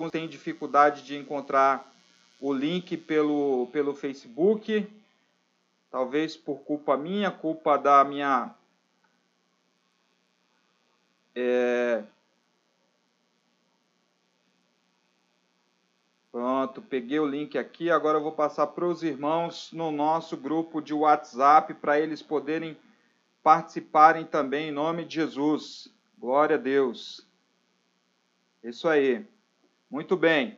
alguns têm dificuldade de encontrar o link pelo, pelo Facebook. Talvez por culpa minha, culpa da minha. É... Pronto, peguei o link aqui. Agora eu vou passar para os irmãos no nosso grupo de WhatsApp para eles poderem participarem também em nome de Jesus. Glória a Deus. Isso aí. Muito bem.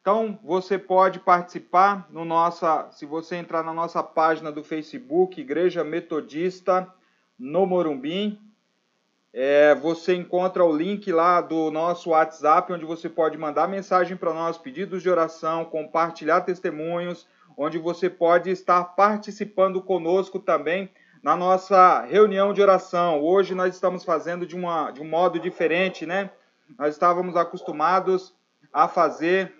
Então, você pode participar no nossa, se você entrar na nossa página do Facebook, Igreja Metodista no Morumbim, é, você encontra o link lá do nosso WhatsApp, onde você pode mandar mensagem para nós, pedidos de oração, compartilhar testemunhos, onde você pode estar participando conosco também na nossa reunião de oração. Hoje nós estamos fazendo de, uma, de um modo diferente, né? Nós estávamos acostumados a fazer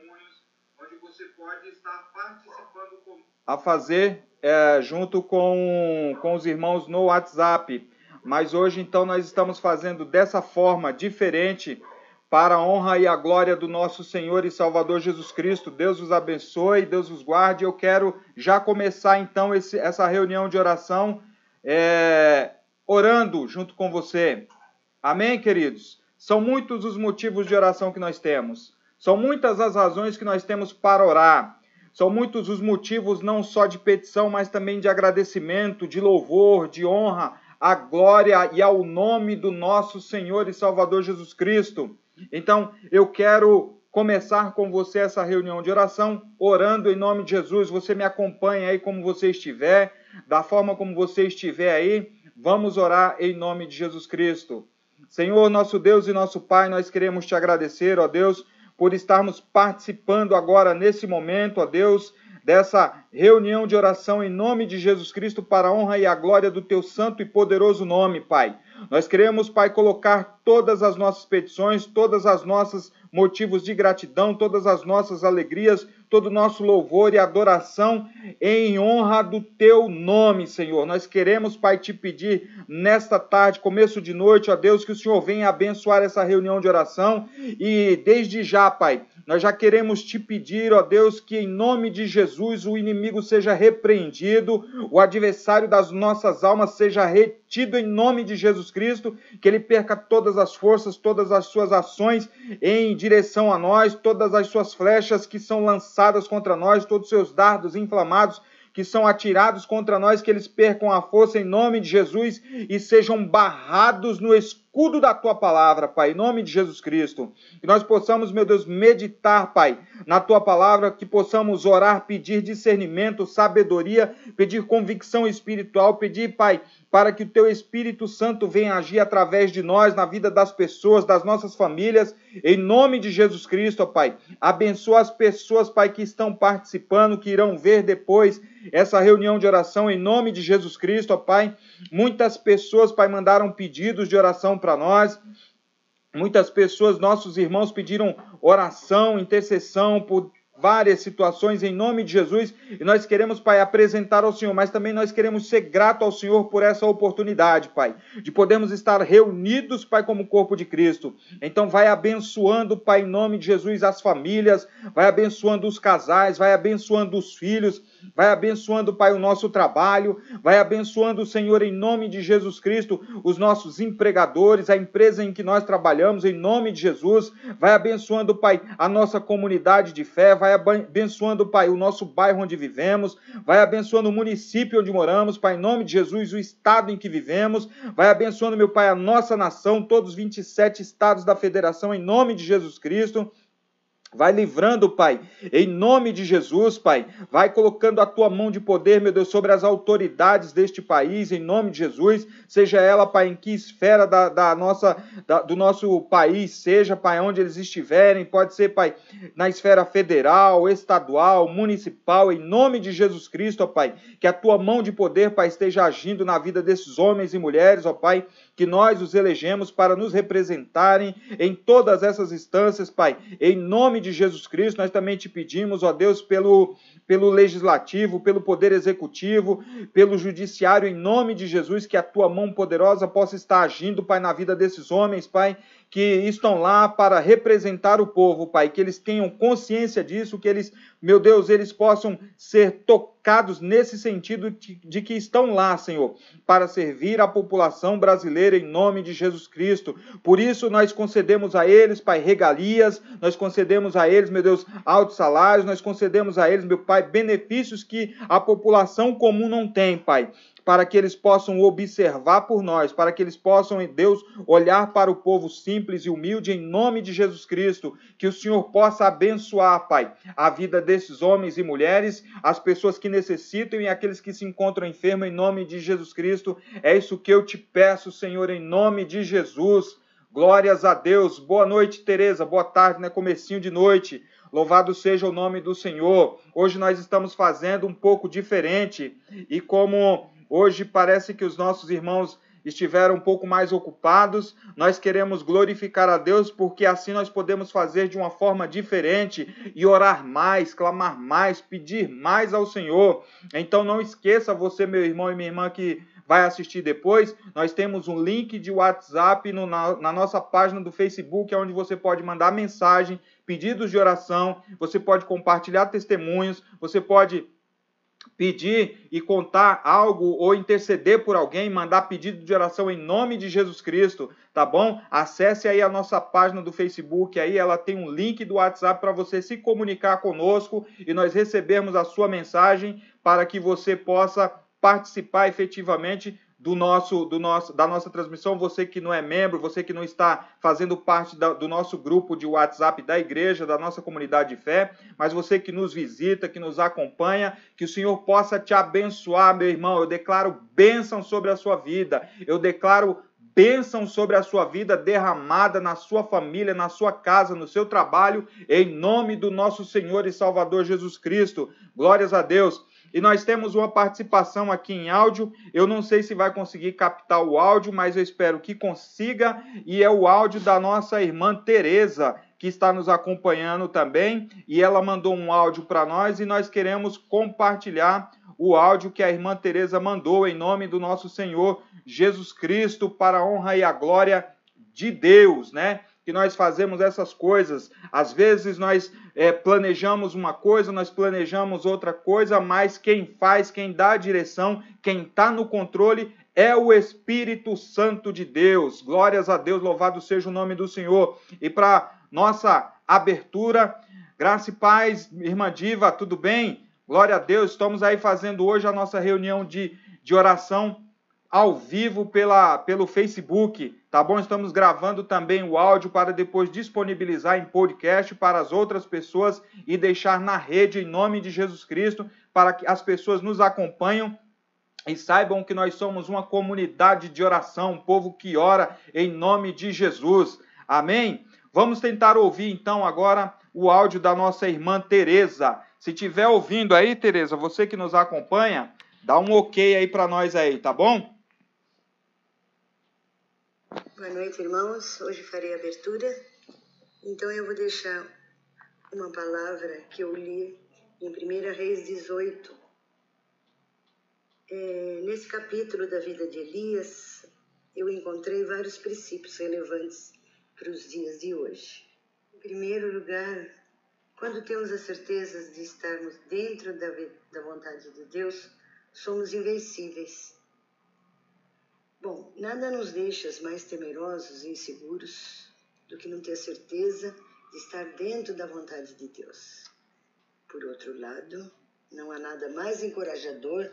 a fazer é, junto com, com os irmãos no WhatsApp. Mas hoje, então, nós estamos fazendo dessa forma diferente para a honra e a glória do nosso Senhor e Salvador Jesus Cristo. Deus os abençoe, Deus os guarde. Eu quero já começar, então, esse, essa reunião de oração é, orando junto com você. Amém, queridos? São muitos os motivos de oração que nós temos. São muitas as razões que nós temos para orar. São muitos os motivos não só de petição, mas também de agradecimento, de louvor, de honra à glória e ao nome do nosso Senhor e Salvador Jesus Cristo. Então, eu quero começar com você essa reunião de oração, orando em nome de Jesus. Você me acompanha aí como você estiver, da forma como você estiver aí. Vamos orar em nome de Jesus Cristo. Senhor, nosso Deus e nosso Pai, nós queremos te agradecer, ó Deus, por estarmos participando agora nesse momento, ó Deus, dessa reunião de oração em nome de Jesus Cristo para a honra e a glória do teu santo e poderoso nome, Pai. Nós queremos, Pai, colocar todas as nossas petições, todas as nossas motivos de gratidão, todas as nossas alegrias, todo o nosso louvor e adoração em honra do teu nome, Senhor. Nós queremos, Pai, te pedir nesta tarde, começo de noite, ó Deus, que o Senhor venha abençoar essa reunião de oração e desde já, Pai, nós já queremos te pedir, ó Deus, que em nome de Jesus o inimigo seja repreendido, o adversário das nossas almas seja retido em nome de Jesus Cristo, que ele perca todas as forças, todas as suas ações em direção a nós, todas as suas flechas que são lançadas contra nós, todos os seus dardos inflamados que são atirados contra nós, que eles percam a força em nome de Jesus e sejam barrados no escudo da tua palavra, Pai, em nome de Jesus Cristo. Que nós possamos, meu Deus, meditar, Pai, na tua palavra, que possamos orar, pedir discernimento, sabedoria, pedir convicção espiritual, pedir, Pai, para que o teu Espírito Santo venha agir através de nós, na vida das pessoas, das nossas famílias, em nome de Jesus Cristo, Pai. Abençoa as pessoas, Pai, que estão participando, que irão ver depois essa reunião de oração, em nome de Jesus Cristo, ó Pai. Muitas pessoas, Pai, mandaram pedidos de oração para nós. Muitas pessoas, nossos irmãos, pediram oração, intercessão por várias situações em nome de Jesus e nós queremos, Pai, apresentar ao Senhor, mas também nós queremos ser grato ao Senhor por essa oportunidade, Pai, de podermos estar reunidos, Pai, como corpo de Cristo. Então, vai abençoando, Pai, em nome de Jesus, as famílias, vai abençoando os casais, vai abençoando os filhos, vai abençoando, Pai, o nosso trabalho, vai abençoando, Senhor, em nome de Jesus Cristo, os nossos empregadores, a empresa em que nós trabalhamos, em nome de Jesus, vai abençoando, Pai, a nossa comunidade de fé, vai abençoando, Pai, o nosso bairro onde vivemos, vai abençoando o município onde moramos, Pai, em nome de Jesus, o estado em que vivemos, vai abençoando, meu Pai, a nossa nação, todos os 27 estados da federação, em nome de Jesus Cristo. Vai livrando, Pai, em nome de Jesus, Pai. Vai colocando a tua mão de poder, meu Deus, sobre as autoridades deste país, em nome de Jesus. Seja ela, Pai, em que esfera da, da nossa, da, do nosso país, seja, Pai, onde eles estiverem. Pode ser, Pai, na esfera federal, estadual, municipal, em nome de Jesus Cristo, ó Pai. Que a tua mão de poder, Pai, esteja agindo na vida desses homens e mulheres, ó Pai que nós os elegemos para nos representarem em todas essas instâncias, Pai. Em nome de Jesus Cristo, nós também te pedimos, ó Deus, pelo, pelo legislativo, pelo poder executivo, pelo judiciário, em nome de Jesus, que a tua mão poderosa possa estar agindo, Pai, na vida desses homens, Pai, que estão lá para representar o povo, Pai, que eles tenham consciência disso, que eles, meu Deus, eles possam ser tocados nesse sentido de, que estão lá, Senhor, para servir a população brasileira em nome de Jesus Cristo. Por isso nós concedemos a eles, Pai, regalias, nós concedemos a eles, meu Deus, altos salários, nós concedemos a eles, meu Pai, benefícios que a população comum não tem, Pai para que eles possam observar por nós, para que eles possam, em Deus, olhar para o povo simples e humilde em nome de Jesus Cristo, que o Senhor possa abençoar, Pai, a vida desses homens e mulheres, as pessoas que necessitam e aqueles que se encontram enfermos em nome de Jesus Cristo. É isso que eu te peço, Senhor, em nome de Jesus. Glórias a Deus. Boa noite, Tereza. Boa tarde, né? Comecinho de noite. Louvado seja o nome do Senhor. Hoje nós estamos fazendo um pouco diferente e como Hoje parece que os nossos irmãos estiveram um pouco mais ocupados. Nós queremos glorificar a Deus porque assim nós podemos fazer de uma forma diferente e orar mais, clamar mais, pedir mais ao Senhor. Então não esqueça você, meu irmão e minha irmã que vai assistir depois, nós temos um link de WhatsApp no, na, na nossa página do Facebook, onde você pode mandar mensagem, pedidos de oração, você pode compartilhar testemunhos, você pode pedir e contar algo ou interceder por alguém, mandar pedido de oração em nome de Jesus Cristo, tá bom? Acesse aí a nossa página do Facebook, aí ela tem um link do WhatsApp para você se comunicar conosco e nós recebermos a sua mensagem para que você possa participar efetivamente do nosso, do nosso, da nossa transmissão, você que não é membro, você que não está fazendo parte da, do nosso grupo de WhatsApp da igreja, da nossa comunidade de fé, mas você que nos visita, que nos acompanha, que o Senhor possa te abençoar, meu irmão. Eu declaro bênção sobre a sua vida, eu declaro bênção sobre a sua vida derramada na sua família, na sua casa, no seu trabalho, em nome do nosso Senhor e Salvador Jesus Cristo. Glórias a Deus. E nós temos uma participação aqui em áudio. Eu não sei se vai conseguir captar o áudio, mas eu espero que consiga. E é o áudio da nossa irmã Tereza, que está nos acompanhando também. E ela mandou um áudio para nós e nós queremos compartilhar o áudio que a irmã Tereza mandou em nome do nosso Senhor Jesus Cristo para a honra e a glória de Deus, né? Que nós fazemos essas coisas. Às vezes nós é, planejamos uma coisa, nós planejamos outra coisa, mas quem faz, quem dá a direção, quem está no controle é o Espírito Santo de Deus. Glórias a Deus, louvado seja o nome do Senhor. E para nossa abertura, graça e paz, irmã Diva, tudo bem? Glória a Deus, estamos aí fazendo hoje a nossa reunião de, de oração ao vivo pela, pelo Facebook, tá bom? Estamos gravando também o áudio para depois disponibilizar em podcast para as outras pessoas e deixar na rede em nome de Jesus Cristo para que as pessoas nos acompanhem e saibam que nós somos uma comunidade de oração, um povo que ora em nome de Jesus. Amém? Vamos tentar ouvir então agora o áudio da nossa irmã Teresa. Se tiver ouvindo aí, Teresa, você que nos acompanha, dá um OK aí para nós aí, tá bom? Boa noite, irmãos. Hoje farei a abertura. Então eu vou deixar uma palavra que eu li em 1 Reis 18. É, nesse capítulo da vida de Elias, eu encontrei vários princípios relevantes para os dias de hoje. Em primeiro lugar, quando temos a certeza de estarmos dentro da, da vontade de Deus, somos invencíveis Bom, nada nos deixa mais temerosos e inseguros do que não ter certeza de estar dentro da vontade de Deus. Por outro lado, não há nada mais encorajador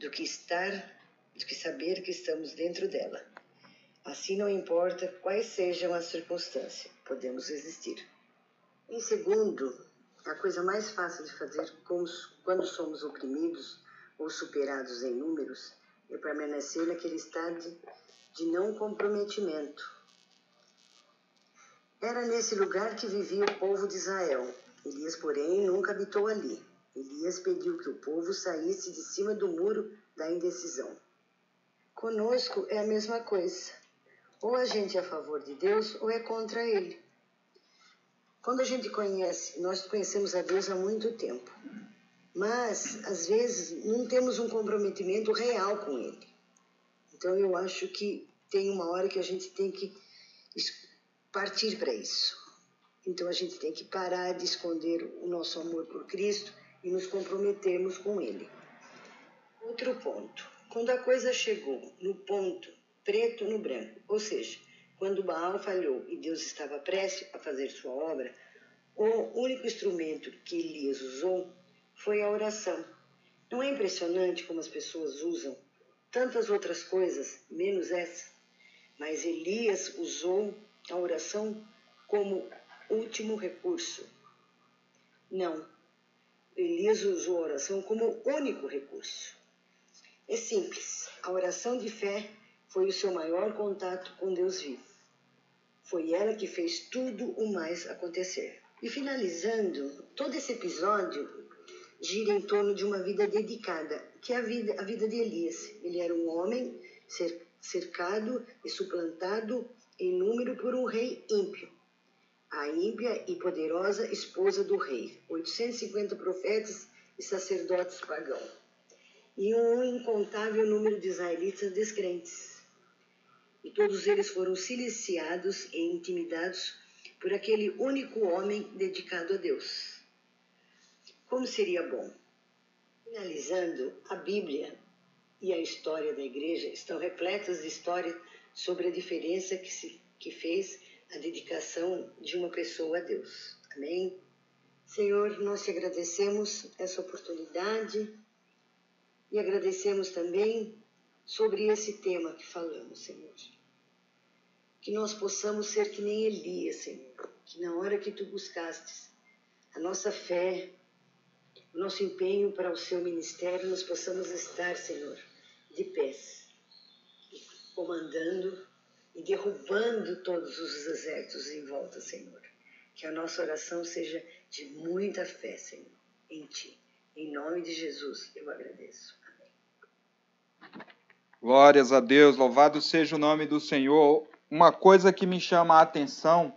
do que estar, do que saber que estamos dentro dela. Assim não importa quais sejam as circunstâncias, podemos resistir. Em segundo, a coisa mais fácil de fazer quando somos oprimidos ou superados em números e permanecer naquele estado de não comprometimento. Era nesse lugar que vivia o povo de Israel. Elias, porém, nunca habitou ali. Elias pediu que o povo saísse de cima do muro da indecisão. Conosco é a mesma coisa. Ou a gente é a favor de Deus ou é contra Ele. Quando a gente conhece, nós conhecemos a Deus há muito tempo mas às vezes não temos um comprometimento real com ele. Então eu acho que tem uma hora que a gente tem que partir para isso. Então a gente tem que parar de esconder o nosso amor por Cristo e nos comprometermos com Ele. Outro ponto. Quando a coisa chegou no ponto preto no branco, ou seja, quando Baal falhou e Deus estava prestes a fazer sua obra, o único instrumento que Elias usou foi a oração. Não é impressionante como as pessoas usam tantas outras coisas, menos essa? Mas Elias usou a oração como último recurso. Não. Elias usou a oração como único recurso. É simples. A oração de fé foi o seu maior contato com Deus vivo. Foi ela que fez tudo o mais acontecer. E finalizando, todo esse episódio gira em torno de uma vida dedicada, que é a vida, a vida de Elias. Ele era um homem cercado e suplantado em número por um rei ímpio. A ímpia e poderosa esposa do rei, 850 profetas e sacerdotes pagãos, e um incontável número de israelitas descrentes. E todos eles foram siliciados e intimidados por aquele único homem dedicado a Deus. Como seria bom? Finalizando, a Bíblia e a história da igreja estão repletas de histórias sobre a diferença que, se, que fez a dedicação de uma pessoa a Deus. Amém? Senhor, nós te agradecemos essa oportunidade e agradecemos também sobre esse tema que falamos, Senhor que nós possamos ser que nem Elias, Senhor, que na hora que tu buscastes a nossa fé, o nosso empenho para o seu ministério, nós possamos estar, Senhor, de pés, comandando e derrubando todos os exércitos em volta, Senhor. Que a nossa oração seja de muita fé, Senhor, em Ti. Em nome de Jesus, eu agradeço. Amém. Glórias a Deus, louvado seja o nome do Senhor uma coisa que me chama a atenção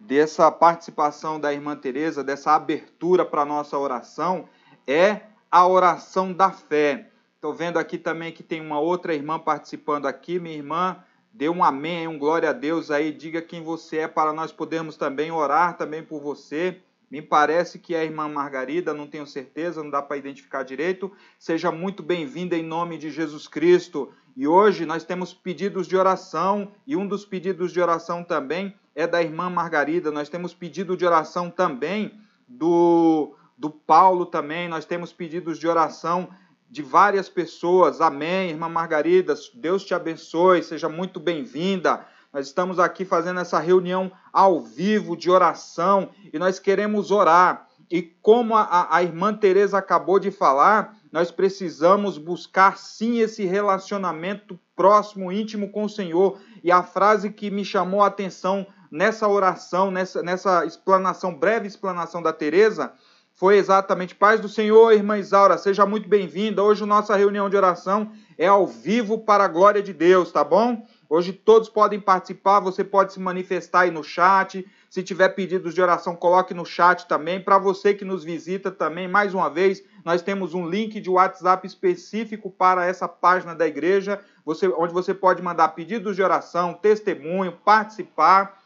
dessa participação da irmã Teresa, dessa abertura para a nossa oração, é a oração da fé. Estou vendo aqui também que tem uma outra irmã participando aqui. Minha irmã, dê um amém, um glória a Deus aí, diga quem você é para nós podermos também orar também por você. Me parece que é a irmã Margarida, não tenho certeza, não dá para identificar direito. Seja muito bem-vinda em nome de Jesus Cristo. E hoje nós temos pedidos de oração, e um dos pedidos de oração também é da irmã Margarida. Nós temos pedido de oração também do, do Paulo também. Nós temos pedidos de oração de várias pessoas. Amém, irmã Margarida. Deus te abençoe. Seja muito bem-vinda. Nós estamos aqui fazendo essa reunião ao vivo de oração e nós queremos orar. E como a, a irmã Teresa acabou de falar, nós precisamos buscar sim esse relacionamento próximo, íntimo com o Senhor. E a frase que me chamou a atenção nessa oração, nessa, nessa explanação, breve explanação da Teresa, foi exatamente Paz do Senhor, irmã Isaura, seja muito bem-vinda. Hoje nossa reunião de oração é ao vivo para a glória de Deus, tá bom? Hoje todos podem participar, você pode se manifestar aí no chat. Se tiver pedidos de oração, coloque no chat também. Para você que nos visita também, mais uma vez, nós temos um link de WhatsApp específico para essa página da igreja, você, onde você pode mandar pedidos de oração, testemunho, participar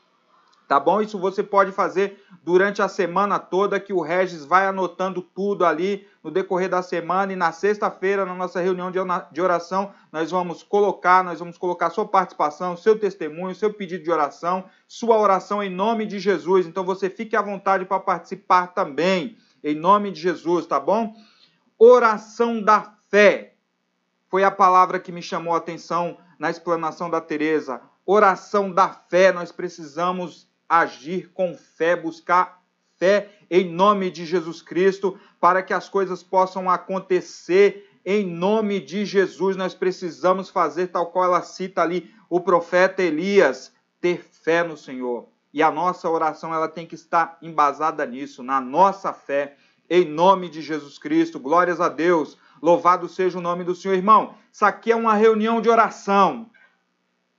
tá bom? Isso você pode fazer durante a semana toda, que o Regis vai anotando tudo ali no decorrer da semana e na sexta-feira, na nossa reunião de oração, nós vamos colocar, nós vamos colocar sua participação, seu testemunho, seu pedido de oração, sua oração em nome de Jesus. Então você fique à vontade para participar também, em nome de Jesus, tá bom? Oração da fé. Foi a palavra que me chamou a atenção na explanação da Teresa. Oração da fé, nós precisamos agir com fé, buscar fé em nome de Jesus Cristo, para que as coisas possam acontecer em nome de Jesus. Nós precisamos fazer tal qual ela cita ali o profeta Elias, ter fé no Senhor. E a nossa oração ela tem que estar embasada nisso, na nossa fé, em nome de Jesus Cristo. Glórias a Deus. Louvado seja o nome do Senhor, irmão. Isso aqui é uma reunião de oração.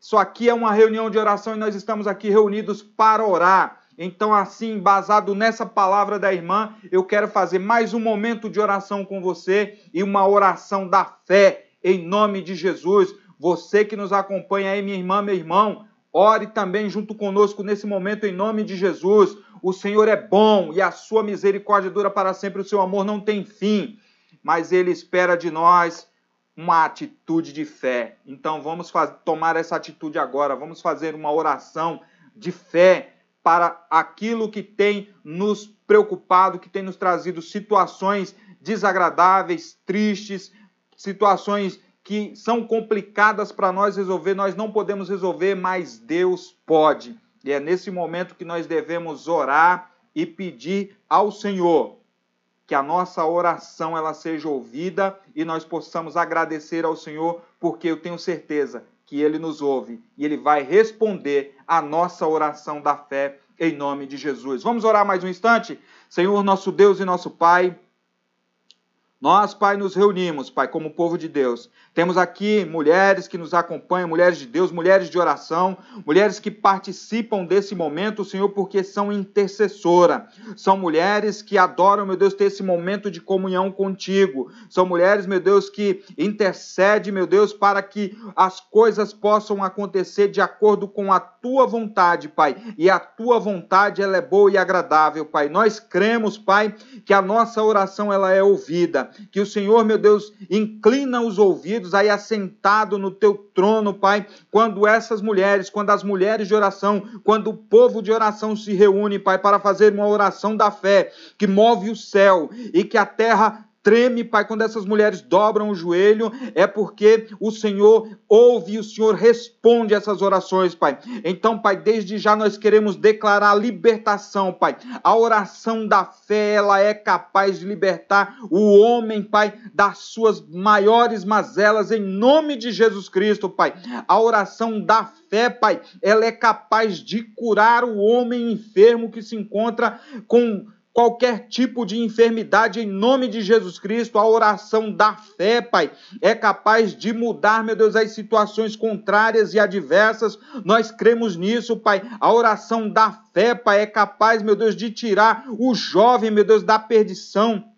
Isso aqui é uma reunião de oração e nós estamos aqui reunidos para orar. Então, assim, baseado nessa palavra da irmã, eu quero fazer mais um momento de oração com você e uma oração da fé, em nome de Jesus. Você que nos acompanha aí, minha irmã, meu irmão, ore também junto conosco nesse momento em nome de Jesus. O Senhor é bom e a sua misericórdia dura para sempre, o seu amor não tem fim, mas ele espera de nós uma atitude de fé. Então vamos tomar essa atitude agora, vamos fazer uma oração de fé para aquilo que tem nos preocupado, que tem nos trazido situações desagradáveis, tristes, situações que são complicadas para nós resolver, nós não podemos resolver, mas Deus pode. E é nesse momento que nós devemos orar e pedir ao Senhor que a nossa oração ela seja ouvida e nós possamos agradecer ao Senhor, porque eu tenho certeza que ele nos ouve e ele vai responder a nossa oração da fé em nome de Jesus. Vamos orar mais um instante? Senhor, nosso Deus e nosso Pai, nós, Pai, nos reunimos, Pai, como povo de Deus. Temos aqui mulheres que nos acompanham, mulheres de Deus, mulheres de oração, mulheres que participam desse momento, Senhor, porque são intercessora. São mulheres que adoram, meu Deus, ter esse momento de comunhão contigo. São mulheres, meu Deus, que intercedem, meu Deus, para que as coisas possam acontecer de acordo com a tua vontade, Pai. E a tua vontade, ela é boa e agradável, Pai. Nós cremos, Pai, que a nossa oração ela é ouvida que o Senhor, meu Deus, inclina os ouvidos aí assentado no teu trono, Pai, quando essas mulheres, quando as mulheres de oração, quando o povo de oração se reúne, Pai, para fazer uma oração da fé que move o céu e que a terra treme, Pai, quando essas mulheres dobram o joelho, é porque o Senhor ouve e o Senhor responde essas orações, Pai. Então, Pai, desde já nós queremos declarar libertação, Pai. A oração da fé, ela é capaz de libertar o homem, Pai, das suas maiores mazelas, em nome de Jesus Cristo, Pai. A oração da fé, Pai, ela é capaz de curar o homem enfermo que se encontra com qualquer tipo de enfermidade em nome de Jesus Cristo. A oração da fé, Pai, é capaz de mudar, meu Deus, as situações contrárias e adversas. Nós cremos nisso, Pai. A oração da fé, Pai, é capaz, meu Deus, de tirar o jovem, meu Deus, da perdição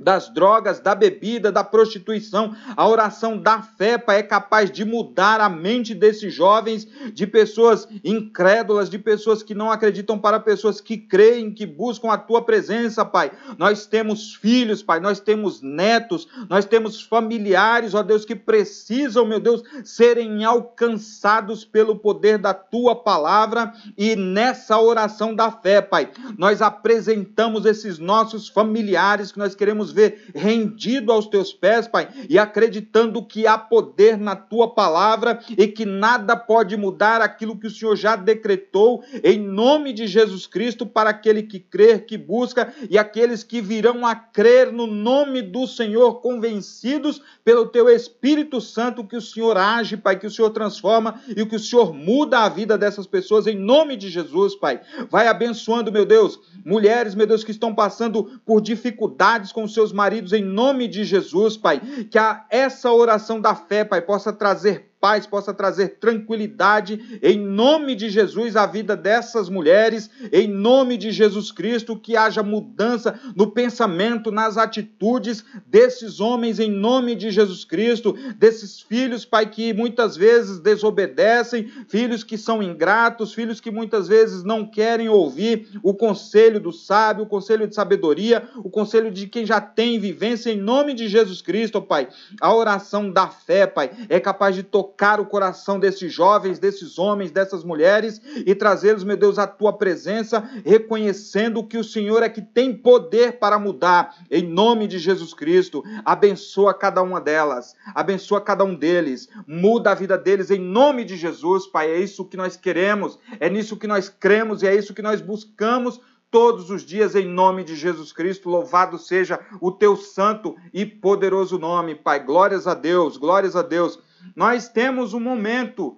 das drogas, da bebida, da prostituição. A oração da fé, Pai, é capaz de mudar a mente desses jovens, de pessoas incrédulas, de pessoas que não acreditam, para pessoas que creem, que buscam a tua presença, Pai. Nós temos filhos, Pai, nós temos netos, nós temos familiares, ó Deus, que precisam, meu Deus, serem alcançados pelo poder da tua palavra e nessa oração da fé, Pai, nós apresentamos esses nossos familiares que nós queremos ver rendido aos teus pés, Pai, e acreditando que há poder na tua palavra e que nada pode mudar aquilo que o Senhor já decretou, em nome de Jesus Cristo, para aquele que crer, que busca e aqueles que virão a crer no nome do Senhor, convencidos pelo teu Espírito Santo que o Senhor age, Pai, que o Senhor transforma e que o Senhor muda a vida dessas pessoas, em nome de Jesus, Pai. Vai abençoando, meu Deus, mulheres, meu Deus, que estão passando por dificuldades com o seus maridos em nome de Jesus, Pai. Que a, essa oração da fé, Pai, possa trazer paz, possa trazer tranquilidade em nome de Jesus à vida dessas mulheres, em nome de Jesus Cristo, que haja mudança no pensamento, nas atitudes desses homens, em nome de Jesus Cristo, desses filhos, Pai, que muitas vezes desobedecem, filhos que são ingratos, filhos que muitas vezes não querem ouvir o conselho do sábio, o conselho de sabedoria, o conselho de quem já tem vivência, em nome de Jesus Cristo, Pai. A oração da fé, Pai, é capaz de tocar tocar o coração desses jovens, desses homens, dessas mulheres e trazê-los, meu Deus, à tua presença, reconhecendo que o Senhor é que tem poder para mudar, em nome de Jesus Cristo. Abençoa cada uma delas, abençoa cada um deles, muda a vida deles em nome de Jesus, Pai. É isso que nós queremos, é nisso que nós cremos e é isso que nós buscamos todos os dias em nome de Jesus Cristo. Louvado seja o teu santo e poderoso nome, Pai. Glórias a Deus, glórias a Deus. Nós temos um momento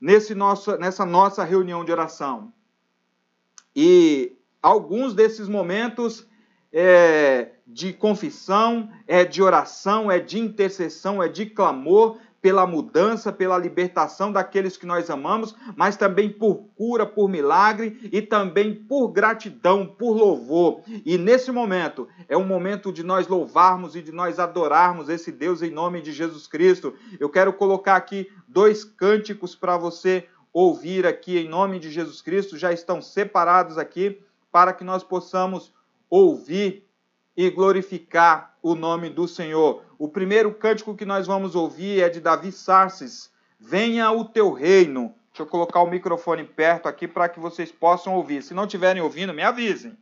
nesse nosso, nessa nossa reunião de oração. E alguns desses momentos é de confissão, é de oração, é de intercessão, é de clamor, pela mudança, pela libertação daqueles que nós amamos, mas também por cura, por milagre e também por gratidão, por louvor. E nesse momento é um momento de nós louvarmos e de nós adorarmos esse Deus em nome de Jesus Cristo. Eu quero colocar aqui dois cânticos para você ouvir aqui em nome de Jesus Cristo já estão separados aqui para que nós possamos ouvir e glorificar o nome do Senhor. O primeiro cântico que nós vamos ouvir é de Davi Sarces. Venha o teu reino. Deixa eu colocar o microfone perto aqui para que vocês possam ouvir. Se não estiverem ouvindo, me avisem.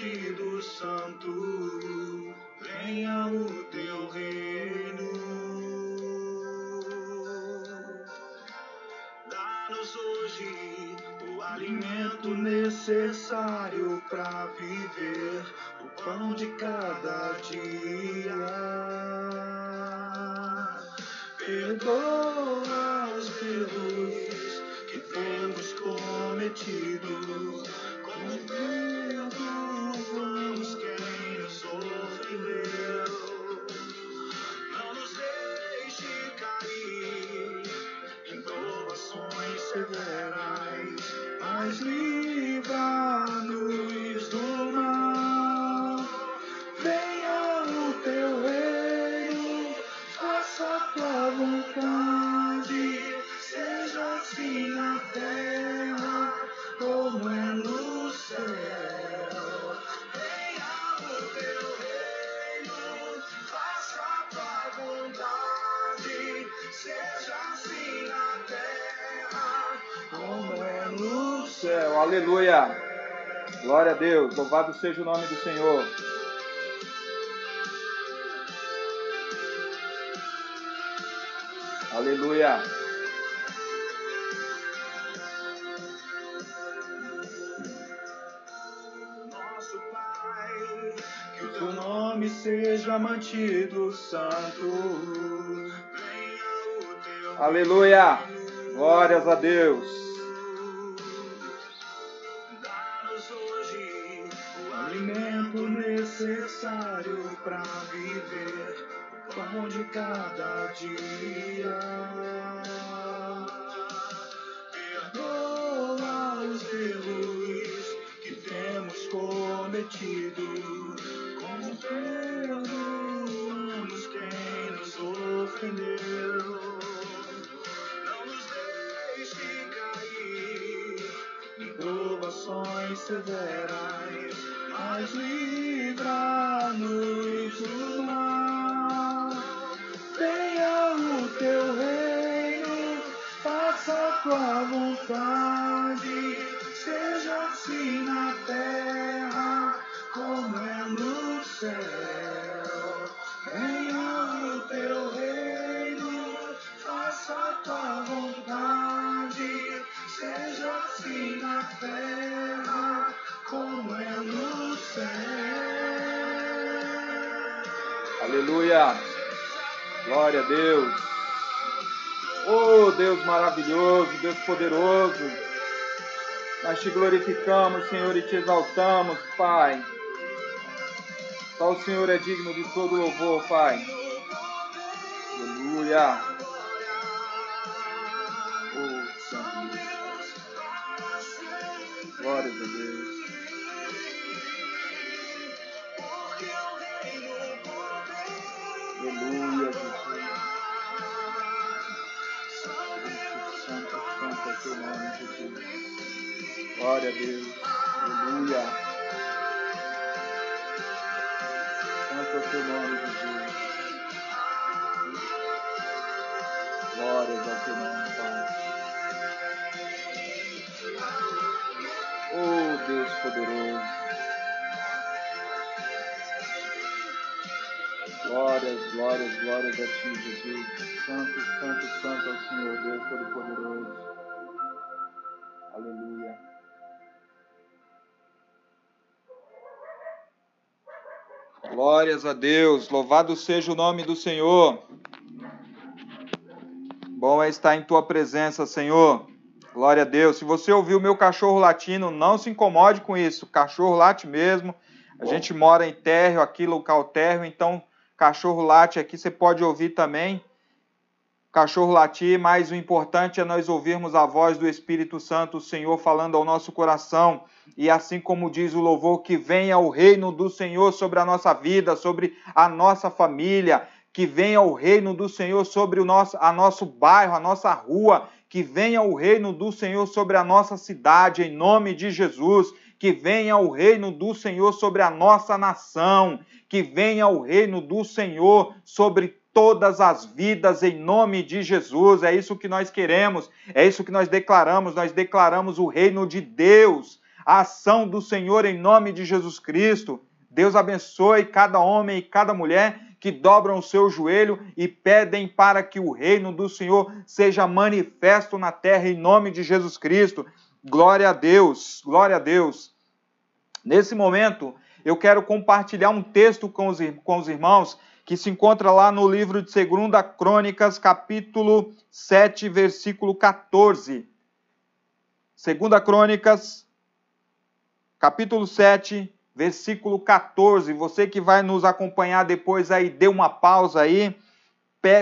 Mantido santo, venha o teu reino. Dá-nos hoje o alimento necessário para viver, o pão de cada dia. Perdoa os erros que temos cometido, com seja assim na terra como é no céu. Venha o teu reino, faça a tua vontade, seja assim na terra como é no Céu, aleluia. Glória a Deus. Louvado seja o nome do Senhor. Aleluia. Nosso Pai, que o teu nome seja mantido santo. Venha o teu Aleluia. Glórias a Deus. Provações severas, mas livra-nos do mal. Venha o teu reino, faça tua vontade, seja assim na terra como é no céu. Aleluia. Glória a Deus. Oh, Deus maravilhoso, Deus poderoso. Nós te glorificamos, Senhor, e te exaltamos, Pai. Só o Senhor é digno de todo louvor, Pai. Aleluia. Oh, Deus. A Deus. Teu nome, Jesus. Glória a Deus. Aleluia. Santo é teu nome, Jesus. Glórias ao teu nome, Pai. Oh, Deus poderoso. Glórias, glórias, glórias a ti, Jesus. Santo, santo, santo é o Senhor, Deus Todo-Poderoso. Glórias a Deus, louvado seja o nome do Senhor. Bom é estar em tua presença, Senhor. Glória a Deus. Se você ouviu meu cachorro latino, não se incomode com isso. Cachorro late mesmo. A gente mora em térreo, aqui, local térreo, então cachorro late aqui, você pode ouvir também. Cachorro latir, mas o importante é nós ouvirmos a voz do Espírito Santo, o Senhor falando ao nosso coração. E assim como diz o louvor, que venha o reino do Senhor sobre a nossa vida, sobre a nossa família, que venha o reino do Senhor sobre o nosso, a nosso bairro, a nossa rua, que venha o reino do Senhor sobre a nossa cidade, em nome de Jesus, que venha o reino do Senhor sobre a nossa nação, que venha o reino do Senhor sobre todas as vidas em nome de Jesus. É isso que nós queremos, é isso que nós declaramos. Nós declaramos o reino de Deus, a ação do Senhor em nome de Jesus Cristo. Deus abençoe cada homem e cada mulher que dobram o seu joelho e pedem para que o reino do Senhor seja manifesto na terra em nome de Jesus Cristo. Glória a Deus, glória a Deus. Nesse momento, eu quero compartilhar um texto com os, com os irmãos que se encontra lá no livro de 2 Crônicas, capítulo 7, versículo 14. 2 Crônicas, capítulo 7, versículo 14. Você que vai nos acompanhar depois aí, dê uma pausa aí,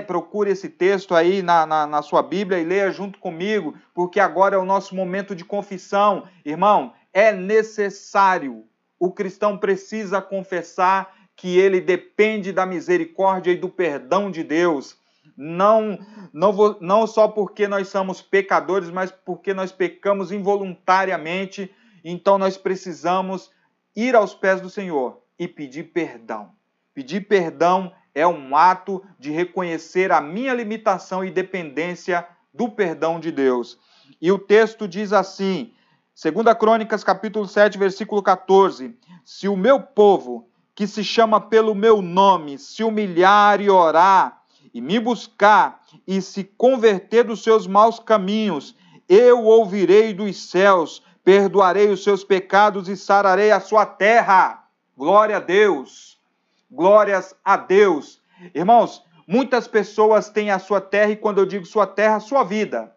procure esse texto aí na, na, na, sua Bíblia e leia junto comigo, porque agora é o nosso momento de confissão. Irmão, é necessário, o cristão precisa confessar que ele depende da misericórdia e do perdão de Deus. Não, não, não só porque nós somos pecadores, mas porque nós pecamos involuntariamente. Então nós precisamos ir aos pés do Senhor e pedir perdão. Pedir perdão é um ato de reconhecer a minha limitação e dependência do perdão de Deus. E o texto diz assim, 2 Crônicas, capítulo 7, versículo 14: Se o meu povo, que se chama pelo meu nome, se humilhar e orar, e me buscar, e se converter dos seus maus caminhos, eu ouvirei dos céus, perdoarei os seus pecados e sararei a sua terra. Glória a Deus. Glórias a Deus. Irmãos, muitas pessoas têm a sua terra, e quando eu digo sua terra, sua vida.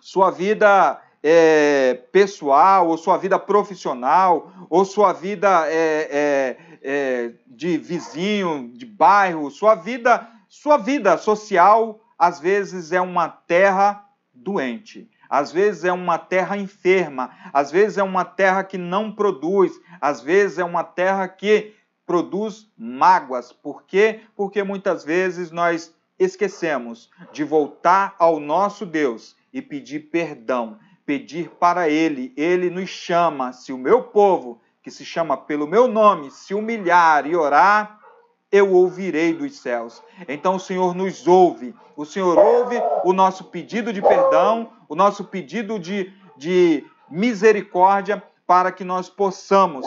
Sua vida é, pessoal, ou sua vida profissional, ou sua vida é, é, é, de vizinho, de bairro, sua vida, sua vida social, às vezes é uma terra doente, às vezes é uma terra enferma, às vezes é uma terra que não produz, às vezes é uma terra que produz mágoas. Por quê? Porque muitas vezes nós esquecemos de voltar ao nosso Deus e pedir perdão pedir para ele. Ele nos chama, se o meu povo, que se chama pelo meu nome, se humilhar e orar, eu ouvirei dos céus. Então o Senhor nos ouve. O Senhor ouve o nosso pedido de perdão, o nosso pedido de, de misericórdia, para que nós possamos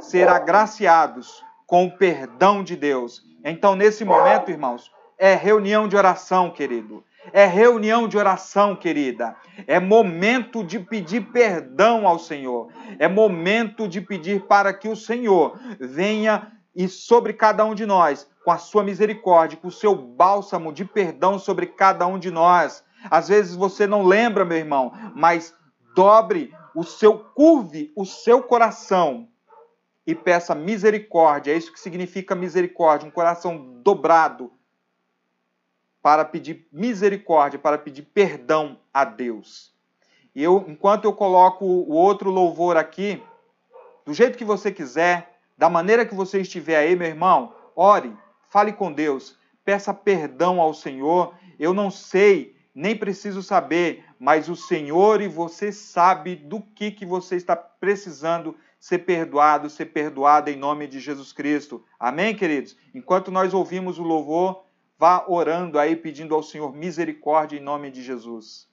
ser agraciados com o perdão de Deus. Então, nesse momento, irmãos, é reunião de oração, querido. É reunião de oração, querida. É momento de pedir perdão ao Senhor. É momento de pedir para que o Senhor venha e sobre cada um de nós, com a sua misericórdia, com o seu bálsamo de perdão sobre cada um de nós. Às vezes você não lembra, meu irmão, mas dobre o seu, curve o seu coração e peça misericórdia. É isso que significa misericórdia, um coração dobrado, para pedir misericórdia, para pedir perdão a Deus. E eu, enquanto eu coloco o outro louvor aqui, do jeito que você quiser, da maneira que você estiver aí, meu irmão, ore, fale com Deus, peça perdão ao Senhor. Eu não sei, nem preciso saber, mas o Senhor e você sabe do que que você está precisando ser perdoado, ser perdoado em nome de Jesus Cristo. Amém, queridos? Enquanto nós ouvimos o louvor, Vá orando aí, pedindo ao Senhor misericórdia em nome de Jesus.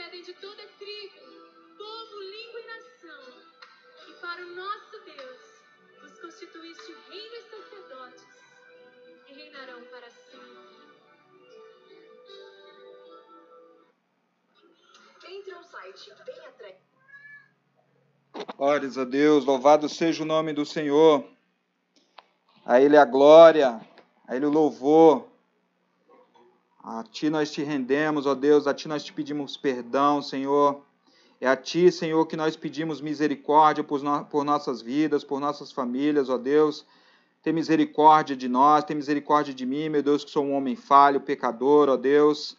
Procedem de toda tribo, povo, língua e nação. E para o nosso Deus, os constituíste reino e sacerdotes, e reinarão para sempre. Entre ao site bem atraente. Glórias a Deus, louvado seja o nome do Senhor. A Ele a glória, a Ele o louvor. A Ti nós te rendemos, ó Deus, a Ti nós te pedimos perdão, Senhor. É a Ti, Senhor, que nós pedimos misericórdia por, no, por nossas vidas, por nossas famílias, ó Deus. Tem misericórdia de nós, tem misericórdia de mim, meu Deus, que sou um homem falho, pecador, ó Deus.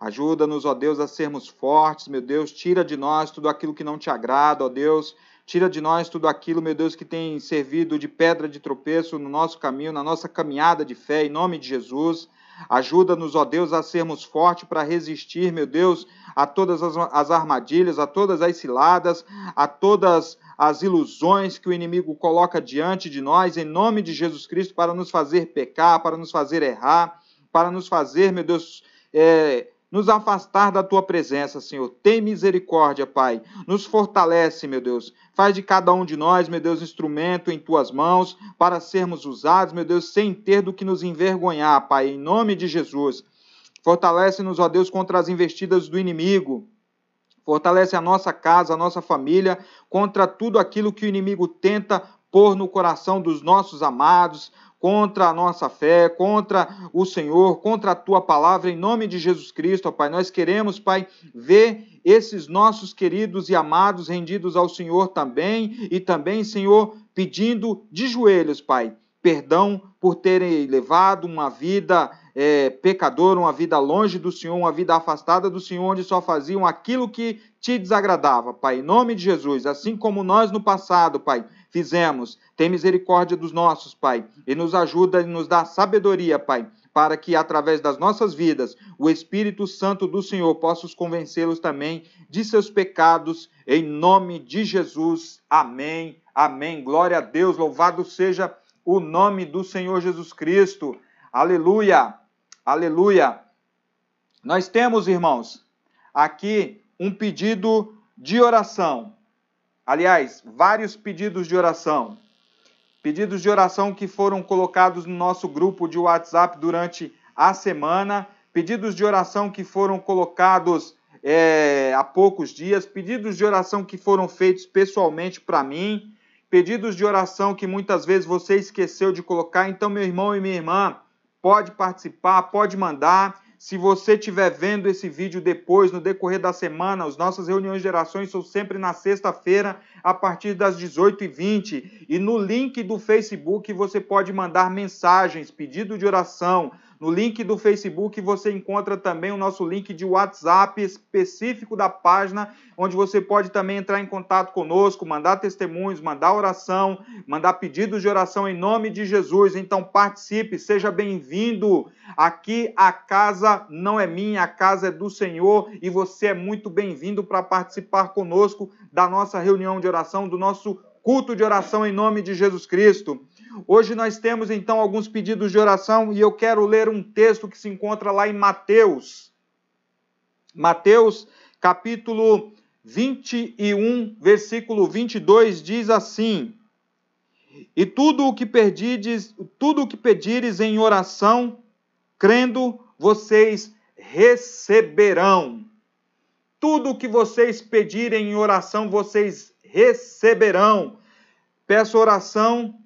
Ajuda-nos, ó Deus, a sermos fortes, meu Deus. Tira de nós tudo aquilo que não te agrada, ó Deus. Tira de nós tudo aquilo, meu Deus, que tem servido de pedra de tropeço no nosso caminho, na nossa caminhada de fé, em nome de Jesus. Ajuda-nos, ó Deus, a sermos fortes para resistir, meu Deus, a todas as, as, armadilhas, a todas as ciladas, a todas as ilusões que o inimigo coloca diante de nós, em nome de Jesus Cristo, para nos fazer pecar, para nos fazer errar, para nos fazer, meu Deus, é, nos afastar da tua presença, Senhor. Tem misericórdia, Pai. Nos fortalece, meu Deus. Faz de cada um de nós, meu Deus, instrumento em tuas mãos para sermos usados, meu Deus, sem ter do que nos envergonhar, Pai, em nome de Jesus. Fortalece-nos, ó Deus, contra as investidas do inimigo. Fortalece a nossa casa, a nossa família, contra tudo aquilo que o inimigo tenta pôr no coração dos nossos amados, contra a nossa fé, contra o Senhor, contra a tua palavra, em nome de Jesus Cristo, ó Pai. Nós queremos, Pai, ver esses nossos queridos e amados rendidos ao Senhor também, e também, Senhor, pedindo de joelhos, Pai, perdão por terem levado uma vida é, pecadora, uma vida longe do Senhor, uma vida afastada do Senhor, onde só faziam aquilo que te desagradava, Pai. Em nome de Jesus, assim como nós no passado, Pai, fizemos. Tem misericórdia dos nossos, Pai, e nos ajuda e nos dá sabedoria, Pai, para que através das nossas vidas o Espírito Santo do Senhor possa os convencê-los também de seus pecados, em nome de Jesus. Amém. Amém. Glória a Deus. Louvado seja o nome do Senhor Jesus Cristo. Aleluia. Aleluia. Nós temos, irmãos, aqui um pedido de oração. Aliás, vários pedidos de oração. Pedidos de oração que foram colocados no nosso grupo de WhatsApp durante a semana. Pedidos de oração que foram colocados é, há poucos dias. Pedidos de oração que foram feitos pessoalmente para mim. Pedidos de oração que muitas vezes você esqueceu de colocar. Então, meu irmão e minha irmã, pode participar, pode mandar. Se você estiver vendo esse vídeo depois, no decorrer da semana, as nossas reuniões de orações são sempre na sexta-feira, a partir das 18h20. E no link do Facebook você pode mandar mensagens, pedido de oração. No link do Facebook você encontra também o nosso link de WhatsApp específico da página, onde você pode também entrar em contato conosco, mandar testemunhos, mandar oração, mandar pedidos de oração em nome de Jesus. Então participe, seja bem-vindo. Aqui a casa não é minha, a casa é do Senhor e você é muito bem-vindo para participar conosco da nossa reunião de oração, do nosso culto de oração em nome de Jesus Cristo. Hoje nós temos então alguns pedidos de oração e eu quero ler um texto que se encontra lá em Mateus. Mateus, capítulo 21, versículo 22 diz assim: E tudo o que pedides, tudo o que pedires em oração, crendo, vocês receberão. Tudo o que vocês pedirem em oração, vocês receberão. Peço oração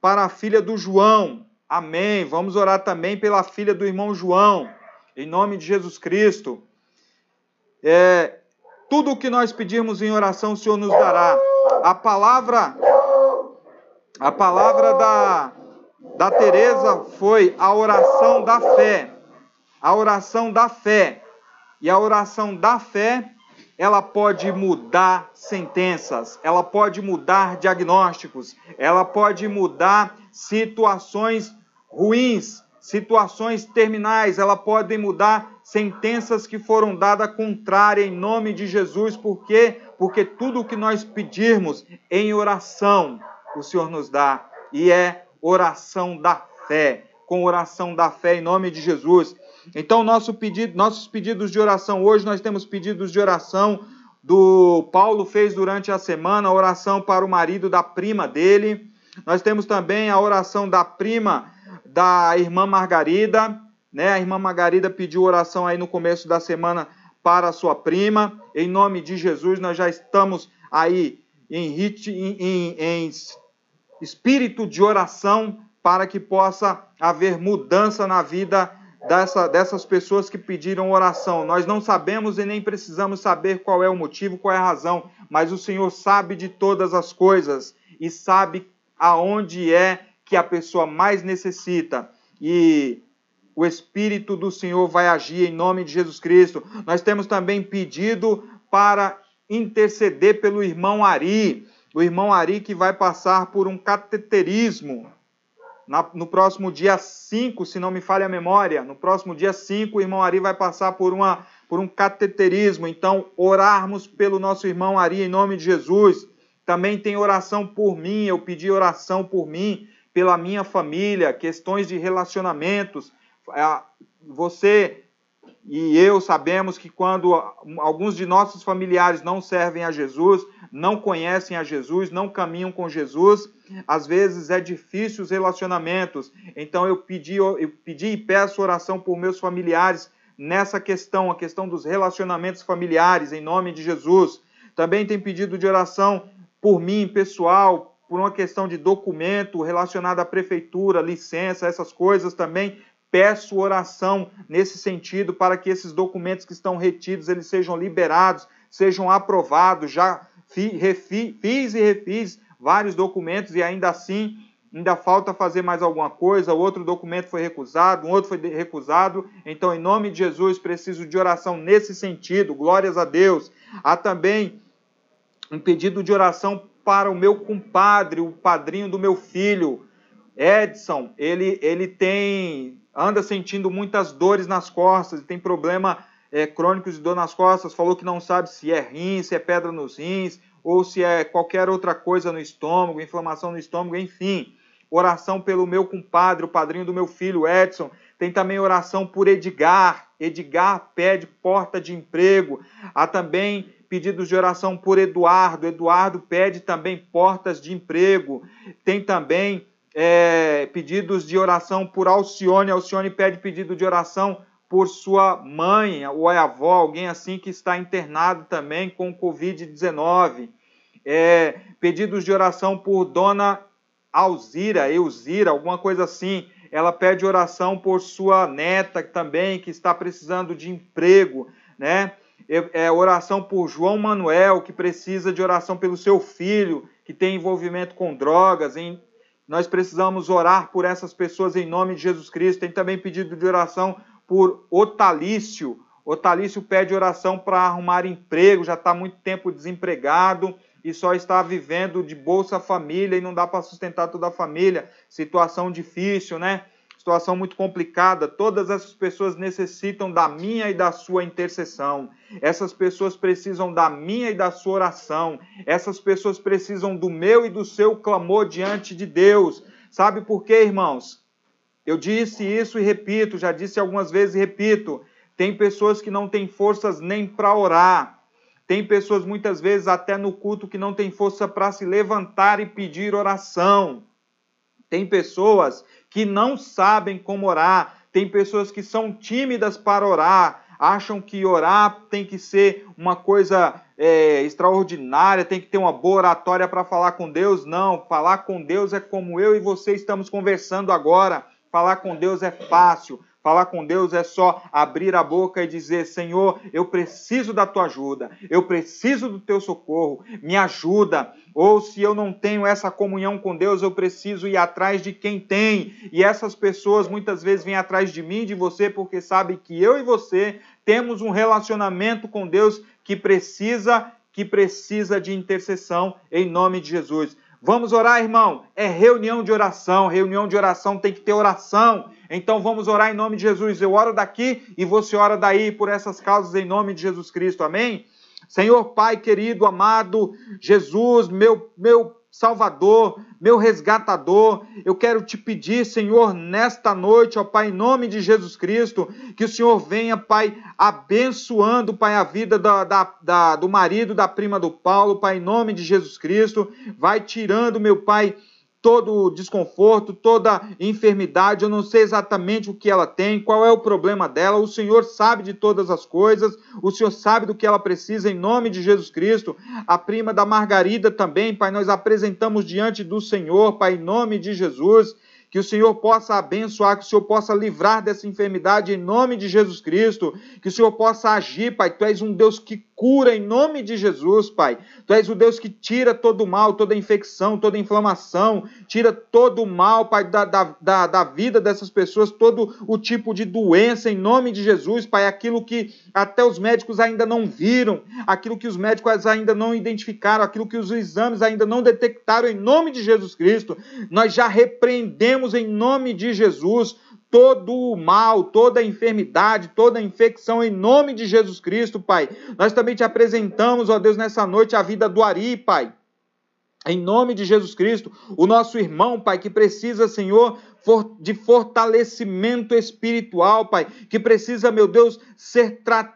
para a filha do João. Amém. Vamos orar também pela filha do irmão João, em nome de Jesus Cristo. É, tudo o que nós pedirmos em oração, o Senhor nos dará. A palavra, a palavra da, da Teresa foi a oração da fé. A oração da fé. E a oração da fé ela pode mudar sentenças, ela pode mudar diagnósticos, ela pode mudar situações ruins, situações terminais, ela pode mudar sentenças que foram dadas contrária em nome de Jesus, por quê? Porque tudo o que nós pedirmos em oração, o Senhor nos dá, e é oração da fé, com oração da fé em nome de Jesus. Então, nosso pedido, nossos pedidos de oração hoje, nós temos pedidos de oração do Paulo fez durante a semana, oração para o marido da prima dele. Nós temos também a oração da prima da irmã Margarida, né? A irmã Margarida pediu oração aí no começo da semana para a sua prima. Em nome de Jesus, nós já estamos aí em, em, em, em espírito de oração para que possa haver mudança na vida dessa, dessas pessoas que pediram oração. Nós não sabemos e nem precisamos saber qual é o motivo, qual é a razão, mas o Senhor sabe de todas as coisas e sabe aonde é que a pessoa mais necessita. E o Espírito do Senhor vai agir em nome de Jesus Cristo. Nós temos também pedido para interceder pelo irmão Ari, o irmão Ari que vai passar por um cateterismo. Na, no próximo dia 5, se não me falha a memória, no próximo dia 5, o irmão Ari vai passar por, uma, por um cateterismo. Então, orarmos pelo nosso irmão Ari em nome de Jesus. Também tem oração por mim, eu pedi oração por mim, pela minha família, questões de relacionamentos. É, você e eu sabemos que quando alguns de nossos familiares não servem a Jesus, não conhecem a Jesus, não caminham com Jesus, às vezes é difícil os relacionamentos. Então eu pedi, eu pedi e peço oração por meus familiares nessa questão, a questão dos relacionamentos familiares, em nome de Jesus. Também tem pedido de oração por mim, pessoal, por uma questão de documento relacionado à prefeitura, licença, essas coisas também peço oração nesse sentido para que esses documentos que estão retidos eles sejam liberados, sejam aprovados. Já fiz e refiz vários documentos e ainda assim ainda falta fazer mais alguma coisa. Outro documento foi recusado, um outro foi recusado. Então, em nome de Jesus, preciso de oração nesse sentido. Glórias a Deus. Há também um pedido de oração para o meu compadre, o padrinho do meu filho, Edson. Ele, ele tem anda sentindo muitas dores nas costas, tem problema é, crônicos de dor nas costas, falou que não sabe se é rim, se é pedra nos rins, ou se é qualquer outra coisa no estômago, inflamação no estômago, enfim. Oração pelo meu compadre, o padrinho do meu filho, Edson. Tem também oração por Edgar. Edgar pede porta de emprego. Há também pedidos de oração por Eduardo. Eduardo pede também portas de emprego. Tem também é, pedidos de oração por Alcione. Alcione pede pedido de oração por sua mãe ou avó, alguém assim que está internado também com Covid-19. É, pedidos de oração por Dona Alzira, Euzira, alguma coisa assim. Ela pede oração por sua neta também, que está precisando de emprego, né? É, é, oração por João Manuel, que precisa de oração pelo seu filho, que tem envolvimento com drogas, em, nós precisamos orar por essas pessoas em nome de Jesus Cristo. Tem também pedido de oração por Otalício. Otalício pede oração para arrumar emprego, já está muito tempo desempregado e só está vivendo de Bolsa Família e não dá para sustentar toda a família. Situação difícil, né? Situação muito complicada. Todas essas pessoas necessitam da minha e da sua intercessão. Essas pessoas precisam da minha e da sua oração. Essas pessoas precisam do meu e do seu clamor diante de Deus. Sabe por quê, irmãos? Eu disse isso e repito, já disse algumas vezes e repito. Tem pessoas que não têm forças nem para orar. Tem pessoas muitas vezes até no culto que não têm força para se levantar e pedir oração. Tem pessoas que não sabem como orar, tem pessoas que são tímidas para orar, acham que orar tem que ser uma coisa é, extraordinária, tem que ter uma boa oratória para falar com Deus. Não, falar com Deus é como eu e você estamos conversando agora. Falar com Deus é fácil. Falar com Deus é só abrir a boca e dizer: Senhor, eu preciso da tua ajuda, eu preciso do teu socorro, me ajuda. Ou se eu não tenho essa comunhão com Deus, eu preciso ir atrás de quem tem. E essas pessoas muitas vezes vêm atrás de mim, de você, porque sabem que eu e você temos um relacionamento com Deus que precisa que precisa de intercessão em nome de Jesus. Vamos orar, irmão. É reunião de oração. Reunião de oração tem que ter oração. Então vamos orar em nome de Jesus. Eu oro daqui e você ora daí por essas causas em nome de Jesus Cristo. Amém? Senhor Pai querido, amado, Jesus, meu, meu Salvador, meu resgatador. Eu quero te pedir, Senhor, nesta noite, ó Pai, em nome de Jesus Cristo, que o Senhor venha, Pai, abençoando, Pai, a vida da, da, da, do marido da prima do Paulo, Pai, em nome de Jesus Cristo. Vai tirando, meu Pai, todo desconforto, toda enfermidade. Eu não sei exatamente o que ela tem, qual é o problema dela. O Senhor sabe de todas as coisas, o Senhor sabe do que ela precisa, em nome de Jesus Cristo. A prima da Margarida também, Pai, nós apresentamos diante do Senhor, Pai, em nome de Jesus que o Senhor possa abençoar, que o Senhor possa livrar dessa enfermidade em nome de Jesus Cristo, que o Senhor possa agir, Pai. Tu és um Deus que cura em nome de Jesus, Pai. Tu és o Deus que tira todo o mal, toda infecção, toda inflamação, tira todo o mal, Pai, da, da, da vida dessas pessoas, todo o tipo de doença em nome de Jesus, Pai. Aquilo que até os médicos ainda não viram, aquilo que os médicos ainda não identificaram, aquilo que os exames ainda não detectaram em nome de Jesus Cristo. Nós já repreendemos em nome de Jesus todo o mal, toda a enfermidade, toda a infecção em nome de Jesus Cristo, Pai. Nós também te apresentamos, ó Deus, nessa noite a vida do Ari, Pai. Em nome de Jesus Cristo, o nosso irmão, Pai, que precisa, Senhor, de fortalecimento espiritual, Pai, que precisa, meu Deus, ser tratado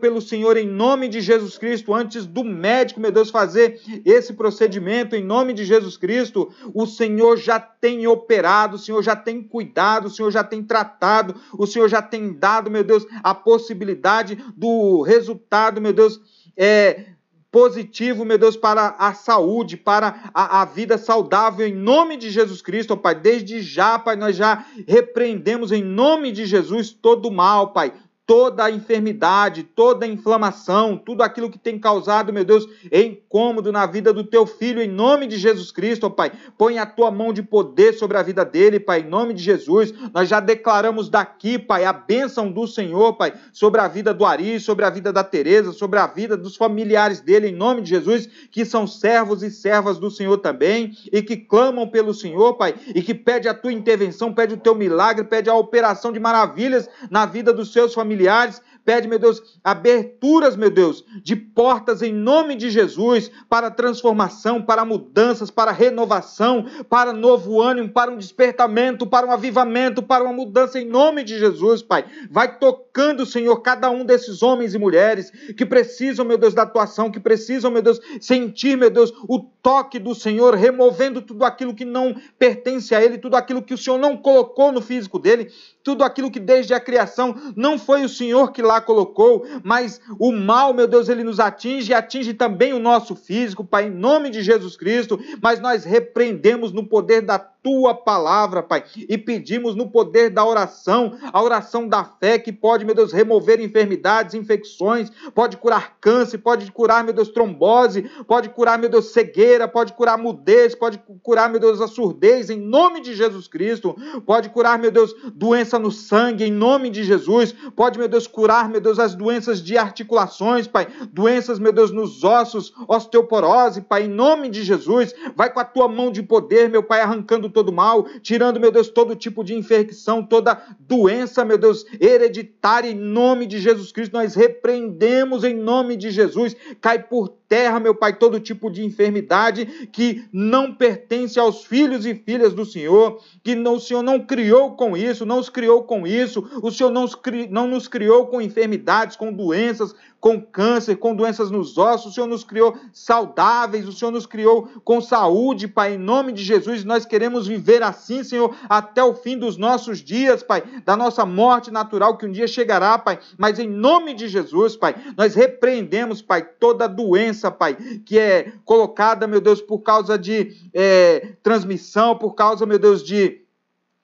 pelo Senhor em nome de Jesus Cristo, antes do médico, meu Deus, fazer esse procedimento em nome de Jesus Cristo, o Senhor já tem operado, o Senhor já tem cuidado, o Senhor já tem tratado, o Senhor já tem dado, meu Deus, a possibilidade do resultado, meu Deus, é, positivo, meu Deus, para a saúde, para a, a, vida saudável, em nome de Jesus Cristo, ó Pai. Desde já, Pai, nós já repreendemos em nome de Jesus todo mal, Pai toda a enfermidade, toda a inflamação, tudo aquilo que tem causado, meu Deus, incômodo na vida do teu filho, em nome de Jesus Cristo, ó Pai. Põe a tua mão de poder sobre a vida dele, Pai, em nome de Jesus. Nós já declaramos daqui, Pai, a bênção do Senhor, Pai, sobre a vida do Ari, sobre a vida da Teresa, sobre a vida dos familiares dele, em nome de Jesus, que são servos e servas do Senhor também, e que clamam pelo Senhor, Pai, e que pede a tua intervenção, pede o teu milagre, pede a operação de maravilhas na vida dos seus familiares familiares. Pede, meu Deus, aberturas, meu Deus, de portas em nome de Jesus para transformação, para mudanças, para renovação, para novo ânimo, para um despertamento, para um avivamento, para uma mudança em nome de Jesus, Pai. Vai tocando, Senhor, cada um desses homens e mulheres que precisam, meu Deus, da atuação, que precisam, meu Deus, sentir, meu Deus, o toque do Senhor, removendo tudo aquilo que não pertence a Ele, tudo aquilo que o Senhor não colocou no físico dele, tudo aquilo que desde a criação não foi o Senhor que lá colocou, mas o mal, meu Deus, ele nos atinge e atinge também o nosso físico, Pai, em nome de Jesus Cristo, mas nós repreendemos no poder da tua palavra, Pai, e pedimos no poder da oração, a oração da fé que pode, meu Deus, remover enfermidades, infecções, pode curar câncer, pode curar, meu Deus, trombose, pode curar, meu Deus, cegueira, pode curar mudez, pode curar, meu Deus, a surdez, em nome de Jesus Cristo, pode curar, meu Deus, doença no sangue, em nome de Jesus, pode, meu Deus, curar, meu Deus, as doenças de articulações, Pai, doenças, meu Deus, nos ossos, osteoporose, Pai, em nome de Jesus, vai com a tua mão de poder, meu Pai, arrancando todo mal, tirando, meu Deus, todo tipo de infecção, toda doença, meu Deus, hereditária, em nome de Jesus Cristo, nós repreendemos em nome de Jesus, cai por terra, meu Pai, todo tipo de enfermidade que não pertence aos filhos e filhas do Senhor, que não, o Senhor não criou com isso, não os criou com isso, o Senhor não, não nos criou com enfermidades, com doenças, com câncer, com doenças nos ossos, o Senhor nos criou saudáveis, o Senhor nos criou com saúde, Pai, em nome de Jesus, nós queremos viver assim, Senhor, até o fim dos nossos dias, Pai, da nossa morte natural que um dia chegará, Pai, mas em nome de Jesus, Pai, nós repreendemos, Pai, toda doença, Pai, que é colocada, meu Deus, por causa de é, transmissão, por causa, meu Deus, de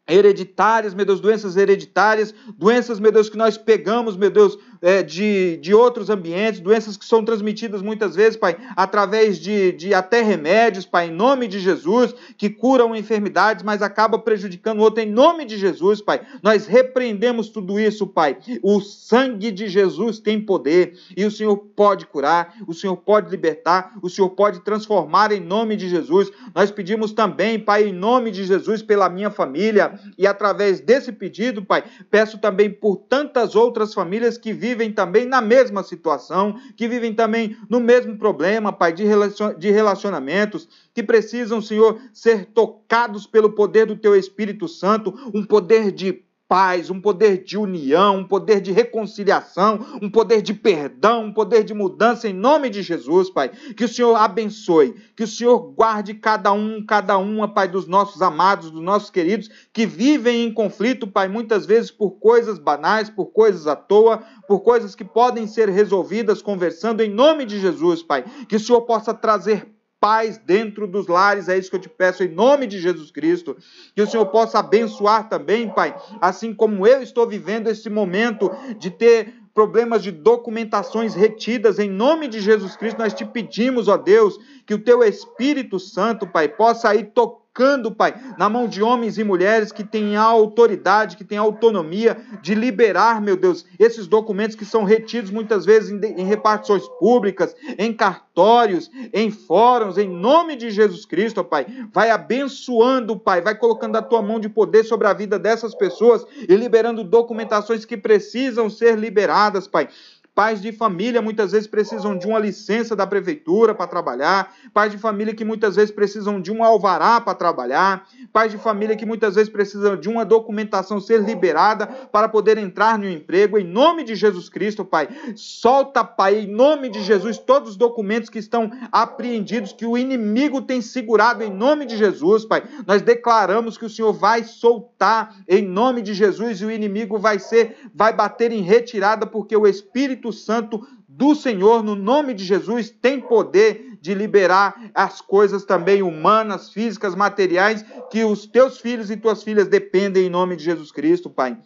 hereditárias, meu Deus, doenças hereditárias, doenças, meu Deus, que nós pegamos, meu Deus, é, de, de outros ambientes, doenças que são transmitidas muitas vezes, Pai, através de, de até remédios, Pai, em nome de Jesus, que curam enfermidades, mas acaba prejudicando o outro, em nome de Jesus, Pai. Nós repreendemos tudo isso, Pai. O sangue de Jesus tem poder e o Senhor pode curar, o Senhor pode libertar, o Senhor pode transformar em nome de Jesus. Nós pedimos também, Pai, em nome de Jesus, pela minha família e através desse pedido, Pai, peço também por tantas outras famílias que vivem vivem também na mesma situação, que vivem também no mesmo problema, Pai, de relacionamentos, que precisam, Senhor, ser tocados pelo poder do Teu Espírito Santo, um poder de paz, um poder de união, um poder de reconciliação, um poder de perdão, um poder de mudança em nome de Jesus, Pai. Que o Senhor abençoe, que o Senhor guarde cada um, cada uma, Pai, dos nossos amados, dos nossos queridos que vivem em conflito, Pai, muitas vezes por coisas banais, por coisas à toa, por coisas que podem ser resolvidas conversando em nome de Jesus, Pai. Que o Senhor possa trazer paz dentro dos lares, é isso que eu te peço em nome de Jesus Cristo. Que o Senhor possa abençoar também, Pai, assim como eu estou vivendo esse momento de ter problemas de documentações retidas, em nome de Jesus Cristo, nós te pedimos, ó Deus, que o teu Espírito Santo, Pai, possa ir tocando colocando, Pai, na mão de homens e mulheres que têm a autoridade, que têm a autonomia de liberar, meu Deus, esses documentos que são retidos muitas vezes em, em repartições públicas, em cartórios, em fóruns, em nome de Jesus Cristo, Pai. Vai abençoando, Pai, vai colocando a tua mão de poder sobre a vida dessas pessoas e liberando documentações que precisam ser liberadas, Pai. Pais de família muitas vezes precisam de uma licença da prefeitura para trabalhar. Pais de família que muitas vezes precisam de um alvará para trabalhar. Pais de família que muitas vezes precisam de uma documentação ser liberada para poder entrar no emprego. Em nome de Jesus Cristo, Pai. Solta, Pai, em nome de Jesus, todos os documentos que estão apreendidos, que o inimigo tem segurado em nome de Jesus, Pai. Nós declaramos que o Senhor vai soltar em nome de Jesus e o inimigo vai ser, vai bater em retirada, porque o Espírito Espírito Santo do Senhor, no nome de Jesus, tem poder de liberar as coisas também humanas, físicas, materiais, que os teus filhos e tuas filhas dependem em nome de Jesus Cristo, Pai.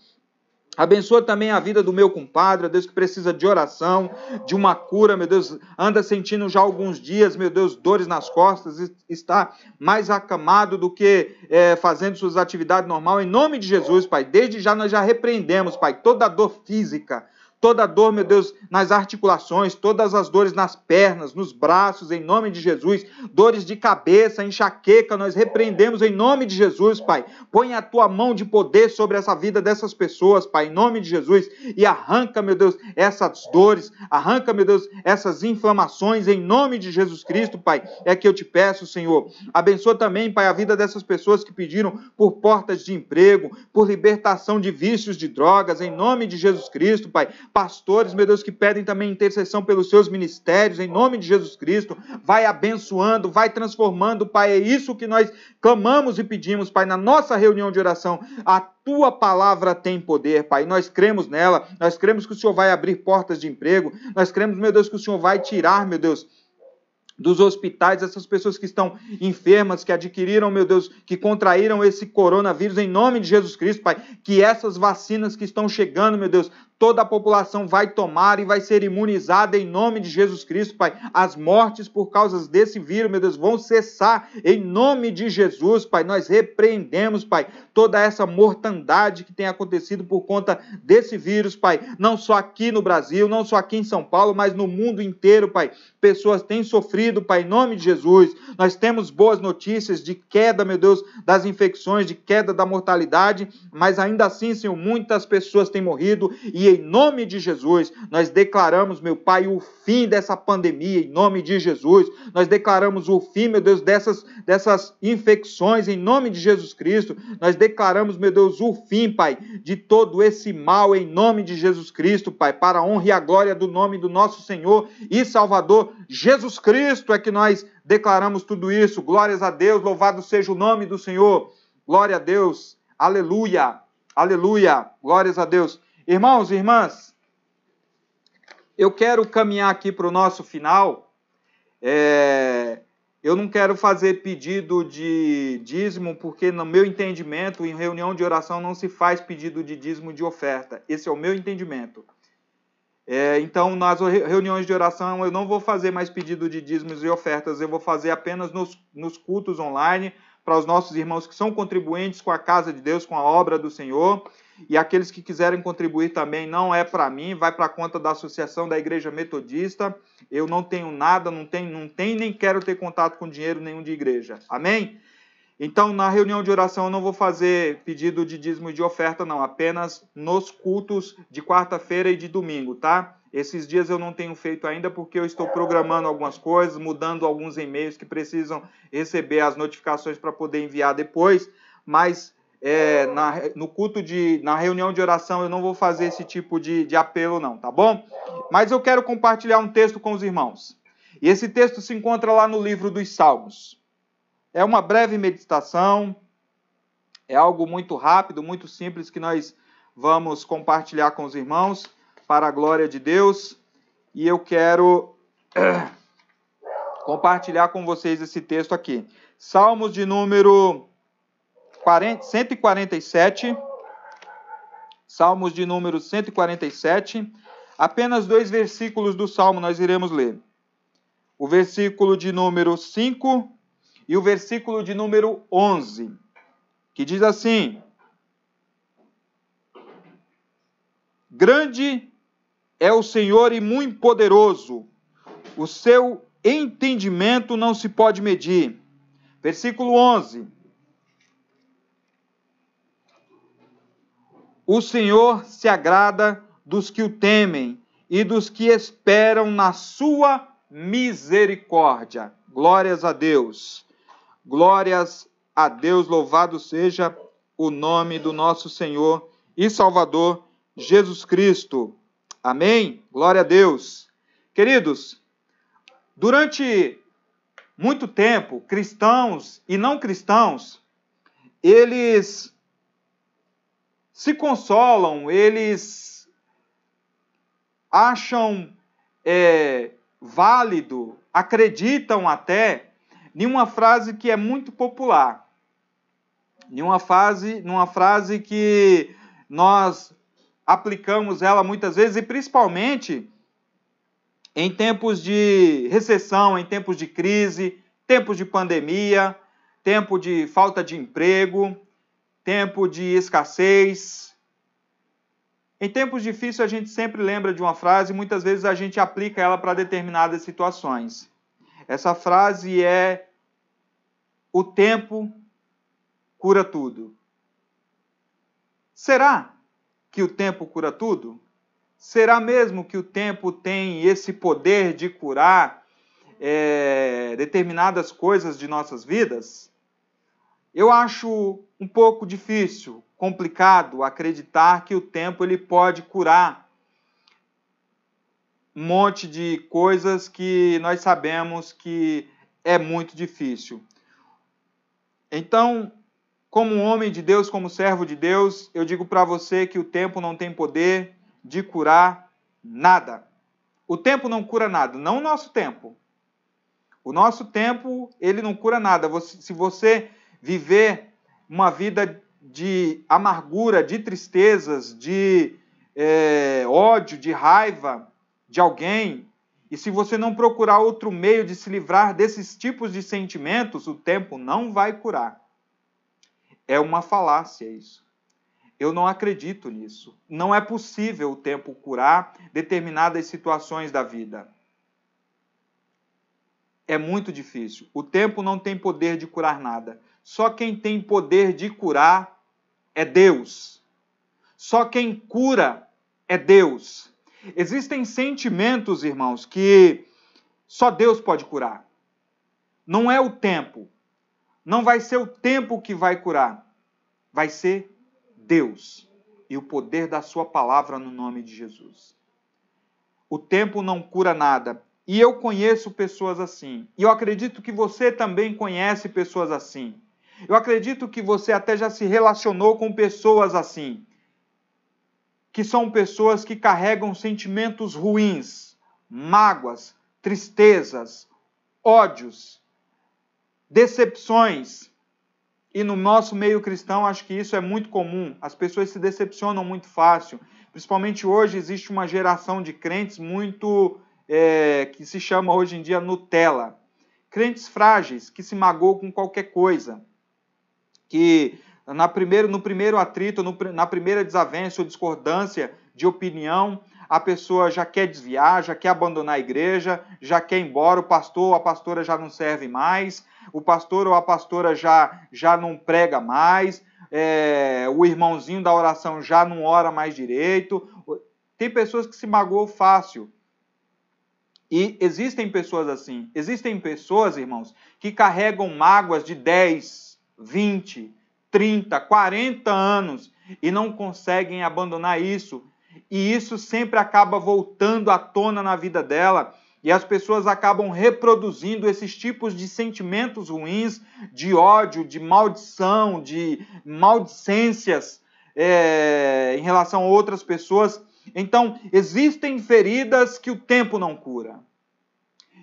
Abençoa também a vida do meu compadre, Deus, que precisa de oração, de uma cura, meu Deus, anda sentindo já alguns dias, meu Deus, dores nas costas, está mais acamado do que é, fazendo suas atividades normais. Em nome de Jesus, Pai, desde já nós já repreendemos, Pai, toda dor física, toda dor, meu Deus, nas articulações, todas as dores nas pernas, nos braços, em nome de Jesus, dores de cabeça, enxaqueca, nós repreendemos em nome de Jesus, Pai. Põe a tua mão de poder sobre essa vida dessas pessoas, Pai, em nome de Jesus, e arranca, meu Deus, essas dores, arranca, meu Deus, essas inflamações em nome de Jesus Cristo, Pai. É que eu te peço, Senhor. Abençoa também, Pai, a vida dessas pessoas que pediram por portas de emprego, por libertação de vícios de drogas, em nome de Jesus Cristo, Pai pastores, meu Deus, que pedem também intercessão pelos seus ministérios, em nome de Jesus Cristo. Vai abençoando, vai transformando, Pai. É isso que nós clamamos e pedimos, Pai, na nossa reunião de oração. A tua palavra tem poder, Pai. Nós cremos nela, nós cremos que o Senhor vai abrir portas de emprego, nós cremos, meu Deus, que o Senhor vai tirar, meu Deus dos hospitais, essas pessoas que estão enfermas, que adquiriram, meu Deus, que contraíram esse coronavírus, em nome de Jesus Cristo, Pai, que essas vacinas que estão chegando, meu Deus, toda a população vai tomar e vai ser imunizada em nome de Jesus Cristo, Pai. As mortes por causa desse vírus, meu Deus, vão cessar em nome de Jesus, Pai. Nós repreendemos, Pai, toda essa mortandade que tem acontecido por conta desse vírus, Pai. Não só aqui no Brasil, não só aqui em São Paulo, mas no mundo inteiro, Pai. Pessoas têm sofrido, Pai, em nome de Jesus. Nós temos boas notícias de queda, meu Deus, das infecções, de queda da mortalidade, mas ainda assim, Senhor, muitas pessoas têm morrido e em nome de Jesus, nós declaramos, meu Pai, o fim dessa pandemia, em nome de Jesus. Nós declaramos o fim, meu Deus, dessas, dessas infecções, em nome de Jesus Cristo. Nós declaramos, meu Deus, o fim, Pai, de todo esse mal, em nome de Jesus Cristo, Pai, para a honra e a glória do nome do nosso Senhor e Salvador Jesus Cristo é que nós declaramos tudo isso. Glórias a Deus, louvado seja o nome do Senhor. Glória a Deus. Aleluia. Aleluia. Glórias a Deus. Irmãos e irmãs, eu quero caminhar aqui para o nosso final. É, eu não quero fazer pedido de dízimo, porque no meu entendimento, em reunião de oração, não se faz pedido de dízimo de oferta. Esse é o meu entendimento. É, então, nas reuniões de oração, eu não vou fazer mais pedido de dízimos e ofertas, eu vou fazer apenas nos, nos cultos online, para os nossos irmãos que são contribuintes com a casa de Deus, com a obra do Senhor. E aqueles que quiserem contribuir também não é para mim, vai para a conta da Associação da Igreja Metodista. Eu não tenho nada, não tenho, não tenho nem quero ter contato com dinheiro nenhum de igreja. Amém? Então, na reunião de oração, eu não vou fazer pedido de dízimo e de oferta, não, apenas nos cultos de quarta-feira e de domingo, tá? Esses dias eu não tenho feito ainda porque eu estou programando algumas coisas, mudando alguns e-mails que precisam receber as notificações para poder enviar depois, mas é, na, no culto de. na reunião de oração eu não vou fazer esse tipo de, de apelo, não, tá bom? Mas eu quero compartilhar um texto com os irmãos. E esse texto se encontra lá no livro dos Salmos. É uma breve meditação, é algo muito rápido, muito simples que nós vamos compartilhar com os irmãos para a glória de Deus. E eu quero compartilhar com vocês esse texto aqui. Salmos de número 40, 147. Salmos de número 147. Apenas dois versículos do salmo nós iremos ler. O versículo de número 5 e o versículo de número 11, que diz assim: Grande é o Senhor e muito poderoso, o seu entendimento não se pode medir. Versículo 11. O Senhor se agrada dos que o temem e dos que esperam na sua misericórdia. Glórias a Deus. Glórias a Deus, louvado seja o nome do nosso Senhor e Salvador Jesus Cristo. Amém? Glória a Deus. Queridos, durante muito tempo, cristãos e não cristãos, eles se consolam, eles acham é, válido, acreditam até em uma frase que é muito popular, em uma frase, numa frase que nós aplicamos ela muitas vezes e principalmente em tempos de recessão, em tempos de crise, tempos de pandemia, tempo de falta de emprego, tempo de escassez. Em tempos difíceis a gente sempre lembra de uma frase e muitas vezes a gente aplica ela para determinadas situações. Essa frase é: O tempo cura tudo. Será que o tempo cura tudo? Será mesmo que o tempo tem esse poder de curar é, determinadas coisas de nossas vidas? Eu acho um pouco difícil, complicado acreditar que o tempo ele pode curar um monte de coisas que nós sabemos que é muito difícil. Então, como homem de Deus, como servo de Deus, eu digo para você que o tempo não tem poder de curar nada. O tempo não cura nada, não o nosso tempo. O nosso tempo, ele não cura nada. Se você viver uma vida de amargura, de tristezas, de é, ódio, de raiva, de alguém, e se você não procurar outro meio de se livrar desses tipos de sentimentos, o tempo não vai curar. É uma falácia isso. Eu não acredito nisso. Não é possível o tempo curar determinadas situações da vida. É muito difícil. O tempo não tem poder de curar nada. Só quem tem poder de curar é Deus. Só quem cura é Deus. Existem sentimentos, irmãos, que só Deus pode curar. Não é o tempo. Não vai ser o tempo que vai curar. Vai ser Deus e o poder da Sua palavra no nome de Jesus. O tempo não cura nada. E eu conheço pessoas assim. E eu acredito que você também conhece pessoas assim. Eu acredito que você até já se relacionou com pessoas assim que são pessoas que carregam sentimentos ruins, mágoas, tristezas, ódios, decepções. E no nosso meio cristão, acho que isso é muito comum. As pessoas se decepcionam muito fácil. Principalmente hoje, existe uma geração de crentes muito. É, que se chama hoje em dia Nutella. Crentes frágeis, que se magoam com qualquer coisa. Que na primeiro, no primeiro atrito, no, na primeira desavença ou discordância de opinião, a pessoa já quer desviar, já quer abandonar a igreja, já quer ir embora, o pastor ou a pastora já não serve mais, o pastor ou a pastora já, já não prega mais, é, o irmãozinho da oração já não ora mais direito. Tem pessoas que se magoam fácil. E existem pessoas assim. Existem pessoas, irmãos, que carregam mágoas de 10, 20, 30, 40 anos e não conseguem abandonar isso. E isso sempre acaba voltando à tona na vida dela. E as pessoas acabam reproduzindo esses tipos de sentimentos ruins, de ódio, de maldição, de maldicências é, em relação a outras pessoas. Então, existem feridas que o tempo não cura.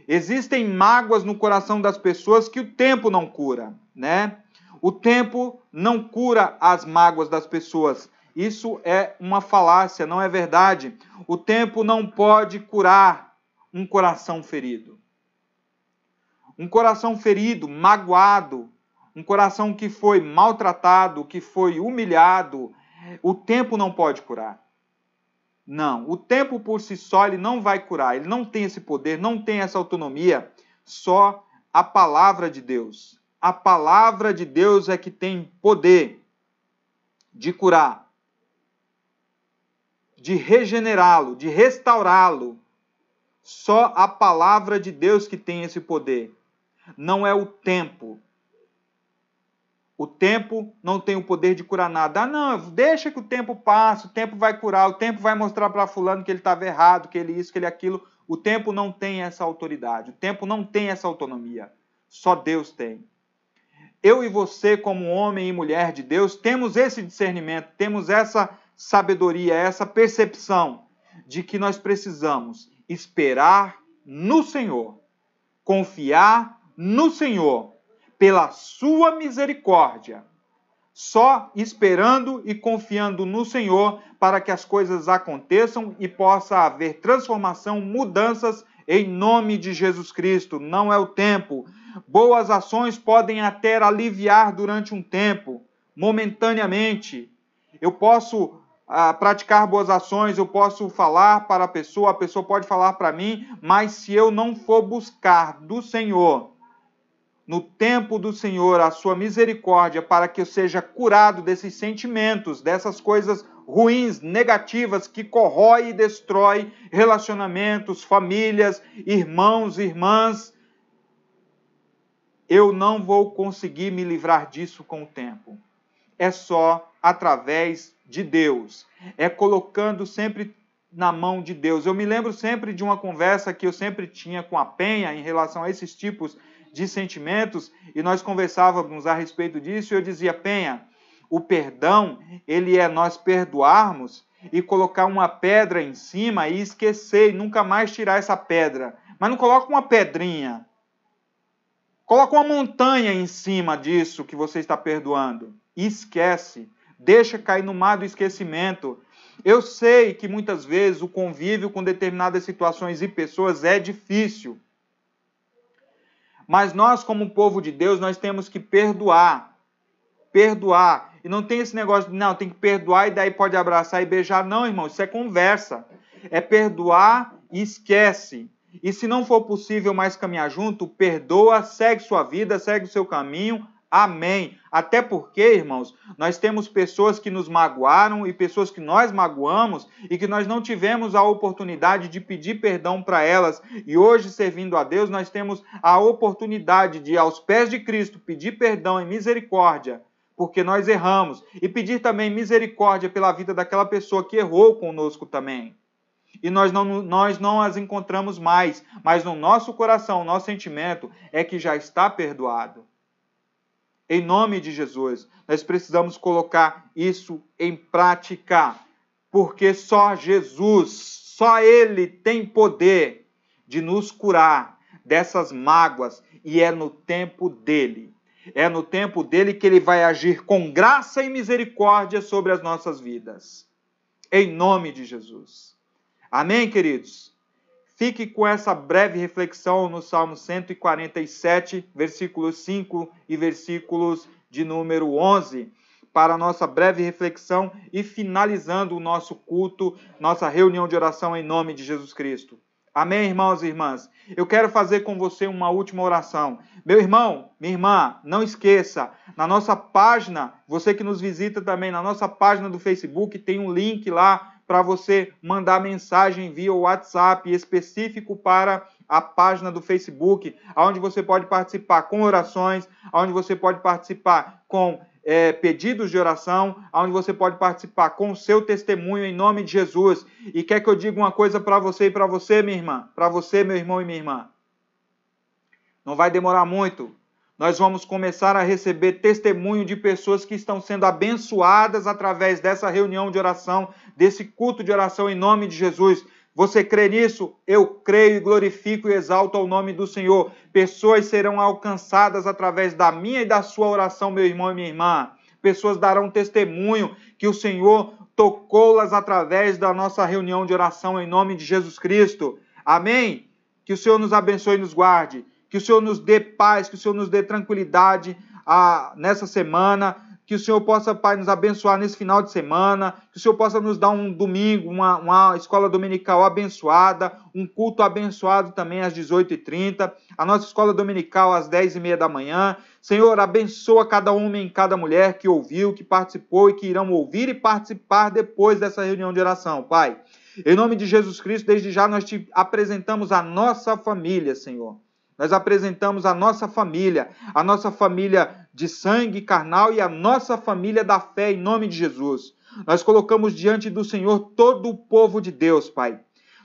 Existem mágoas no coração das pessoas que o tempo não cura, né? O tempo não cura as mágoas das pessoas. Isso é uma falácia, não é verdade. O tempo não pode curar um coração ferido. Um coração ferido, magoado, um coração que foi maltratado, que foi humilhado, o tempo não pode curar. Não, o tempo por si só ele não vai curar, ele não tem esse poder, não tem essa autonomia, só a palavra de Deus. A palavra de Deus é que tem poder de curar, de regenerá-lo, de restaurá-lo. Só a palavra de Deus que tem esse poder. Não é o tempo, o tempo não tem o poder de curar nada. Ah, não, deixa que o tempo passe, o tempo vai curar, o tempo vai mostrar para fulano que ele estava errado, que ele isso, que ele aquilo. O tempo não tem essa autoridade, o tempo não tem essa autonomia. Só Deus tem. Eu e você, como homem e mulher de Deus, temos esse discernimento, temos essa sabedoria, essa percepção de que nós precisamos esperar no Senhor, confiar no Senhor pela sua misericórdia, só esperando e confiando no Senhor para que as coisas aconteçam e possa haver transformação, mudanças em nome de Jesus Cristo. Não é o tempo. Boas ações podem até aliviar durante um tempo, momentaneamente. Eu posso ah, praticar boas ações, eu posso falar para a pessoa, a pessoa pode falar para mim, mas se eu não for buscar do Senhor no tempo do Senhor a sua misericórdia para que eu seja curado desses sentimentos, dessas coisas ruins, negativas que corrói e destrói relacionamentos, famílias, irmãos, irmãs. Eu não vou conseguir me livrar disso com o tempo. É só através de Deus. É colocando sempre na mão de Deus. Eu me lembro sempre de uma conversa que eu sempre tinha com a Penha em relação a esses tipos de sentimentos e nós conversávamos a respeito disso e eu dizia, Penha, o perdão, ele é nós perdoarmos e colocar uma pedra em cima e esquecer e nunca mais tirar essa pedra. Mas não coloca uma pedrinha. Coloca uma montanha em cima disso que você está perdoando. Esquece. Deixa cair no mar do esquecimento. Eu sei que muitas vezes o convívio com determinadas situações e pessoas é difícil. Mas nós, como povo de Deus, nós temos que perdoar. Perdoar. E não tem esse negócio de, não, tem que perdoar e daí pode abraçar e beijar. Não, irmão, isso é conversa. É perdoar e esquece. E se não for possível mais caminhar junto, perdoa, segue sua vida, segue o seu caminho, Amém. Até porque, irmãos, nós temos pessoas que nos magoaram e pessoas que nós magoamos e que nós não tivemos a oportunidade de pedir perdão para elas. E hoje, servindo a Deus, nós temos a oportunidade de, aos pés de Cristo, pedir perdão e misericórdia, porque nós erramos, e pedir também misericórdia pela vida daquela pessoa que errou conosco também e nós não, nós não as encontramos mais, mas no nosso coração, o nosso sentimento é que já está perdoado. Em nome de Jesus, nós precisamos colocar isso em prática, porque só Jesus, só Ele tem poder de nos curar dessas mágoas e é no tempo dele. É no tempo dele que ele vai agir com graça e misericórdia sobre as nossas vidas. Em nome de Jesus. Amém, queridos? Fique com essa breve reflexão no Salmo 147, versículos 5 e versículos de número 11. para a nossa breve reflexão e finalizando o nosso culto, nossa reunião de oração em nome de Jesus Cristo. Amém, irmãos e irmãs? Eu quero fazer com você uma última oração. Meu irmão, minha irmã, não esqueça, na nossa página, você que nos visita também, na nossa página do Facebook, tem um link lá para você mandar mensagem via WhatsApp específico para a página do Facebook, onde você pode participar com orações, onde você pode participar com é, pedidos de oração, onde você pode participar com o seu testemunho em nome de Jesus. E quer que eu diga uma coisa para você e para você, minha irmã, para você, meu irmão e minha irmã. Não vai demorar muito. Nós vamos começar a receber testemunho de pessoas que estão sendo abençoadas através dessa reunião de oração, desse culto de oração em nome de Jesus. Você crê nisso? Eu creio e glorifico e exalto ao nome do Senhor. Pessoas serão alcançadas através da minha e da sua oração, meu irmão e minha irmã. Pessoas darão testemunho que o Senhor tocou-las através da nossa reunião de oração em nome de Jesus Cristo. Amém? Que o Senhor nos abençoe e nos guarde. Que o Senhor nos dê paz, que o Senhor nos dê tranquilidade ah, nessa semana que o Senhor possa, Pai, nos abençoar nesse final de semana, que o Senhor possa nos dar um domingo, uma, uma escola dominical abençoada, um culto abençoado também às 18h30, a nossa escola dominical às 10h30 da manhã. Senhor, abençoa cada homem e cada mulher que ouviu, que participou e que irão ouvir e participar depois dessa reunião de oração, Pai. Em nome de Jesus Cristo, desde já nós te apresentamos a nossa família, Senhor. Nós apresentamos a nossa família, a nossa família de sangue carnal e a nossa família da fé em nome de Jesus. Nós colocamos diante do Senhor todo o povo de Deus, Pai.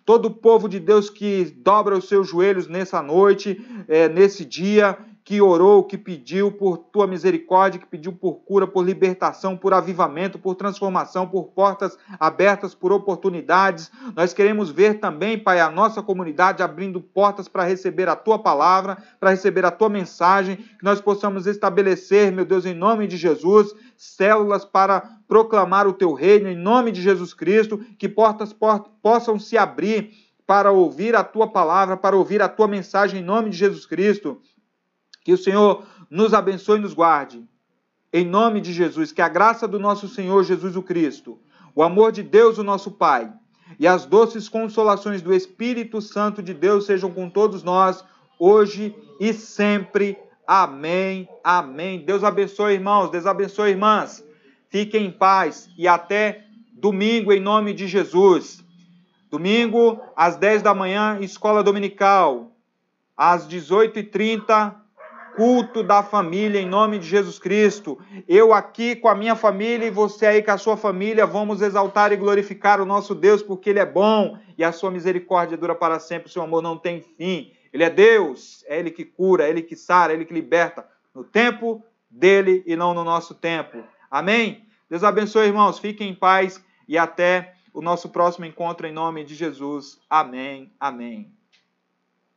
Todo o povo de Deus que dobra os seus joelhos nessa noite, é, nesse dia, que orou, que pediu por tua misericórdia, que pediu por cura, por libertação, por avivamento, por transformação, por portas abertas, por oportunidades. Nós queremos ver também, Pai, a nossa comunidade abrindo portas para receber a tua palavra, para receber a tua mensagem, que nós possamos estabelecer, meu Deus, em nome de Jesus, células para proclamar o teu reino, em nome de Jesus Cristo, que portas possam se abrir para ouvir a tua palavra, para ouvir a tua mensagem em nome de Jesus Cristo. Que o Senhor nos abençoe e nos guarde. Em nome de Jesus, que a graça do nosso Senhor Jesus o Cristo, o amor de Deus, o nosso Pai, e as doces consolações do Espírito Santo de Deus sejam com todos nós, hoje e sempre. Amém. Amém. Deus abençoe, irmãos. Deus abençoe, irmãs. Fiquem em paz e até domingo, em nome de Jesus. Domingo, às 10 da manhã, escola dominical. Às 18h30, culto da família em nome de Jesus Cristo. Eu aqui com a minha família e você aí com a sua família, vamos exaltar e glorificar o nosso Deus porque Ele é bom e a sua misericórdia dura para sempre, o seu amor não tem fim. Ele é Deus, é Ele que cura, é Ele que sara, é Ele que liberta, no tempo dele e não no nosso tempo. Amém? Deus abençoe, irmãos. Fiquem em paz e até o nosso próximo encontro em nome de Jesus. Amém. Amém.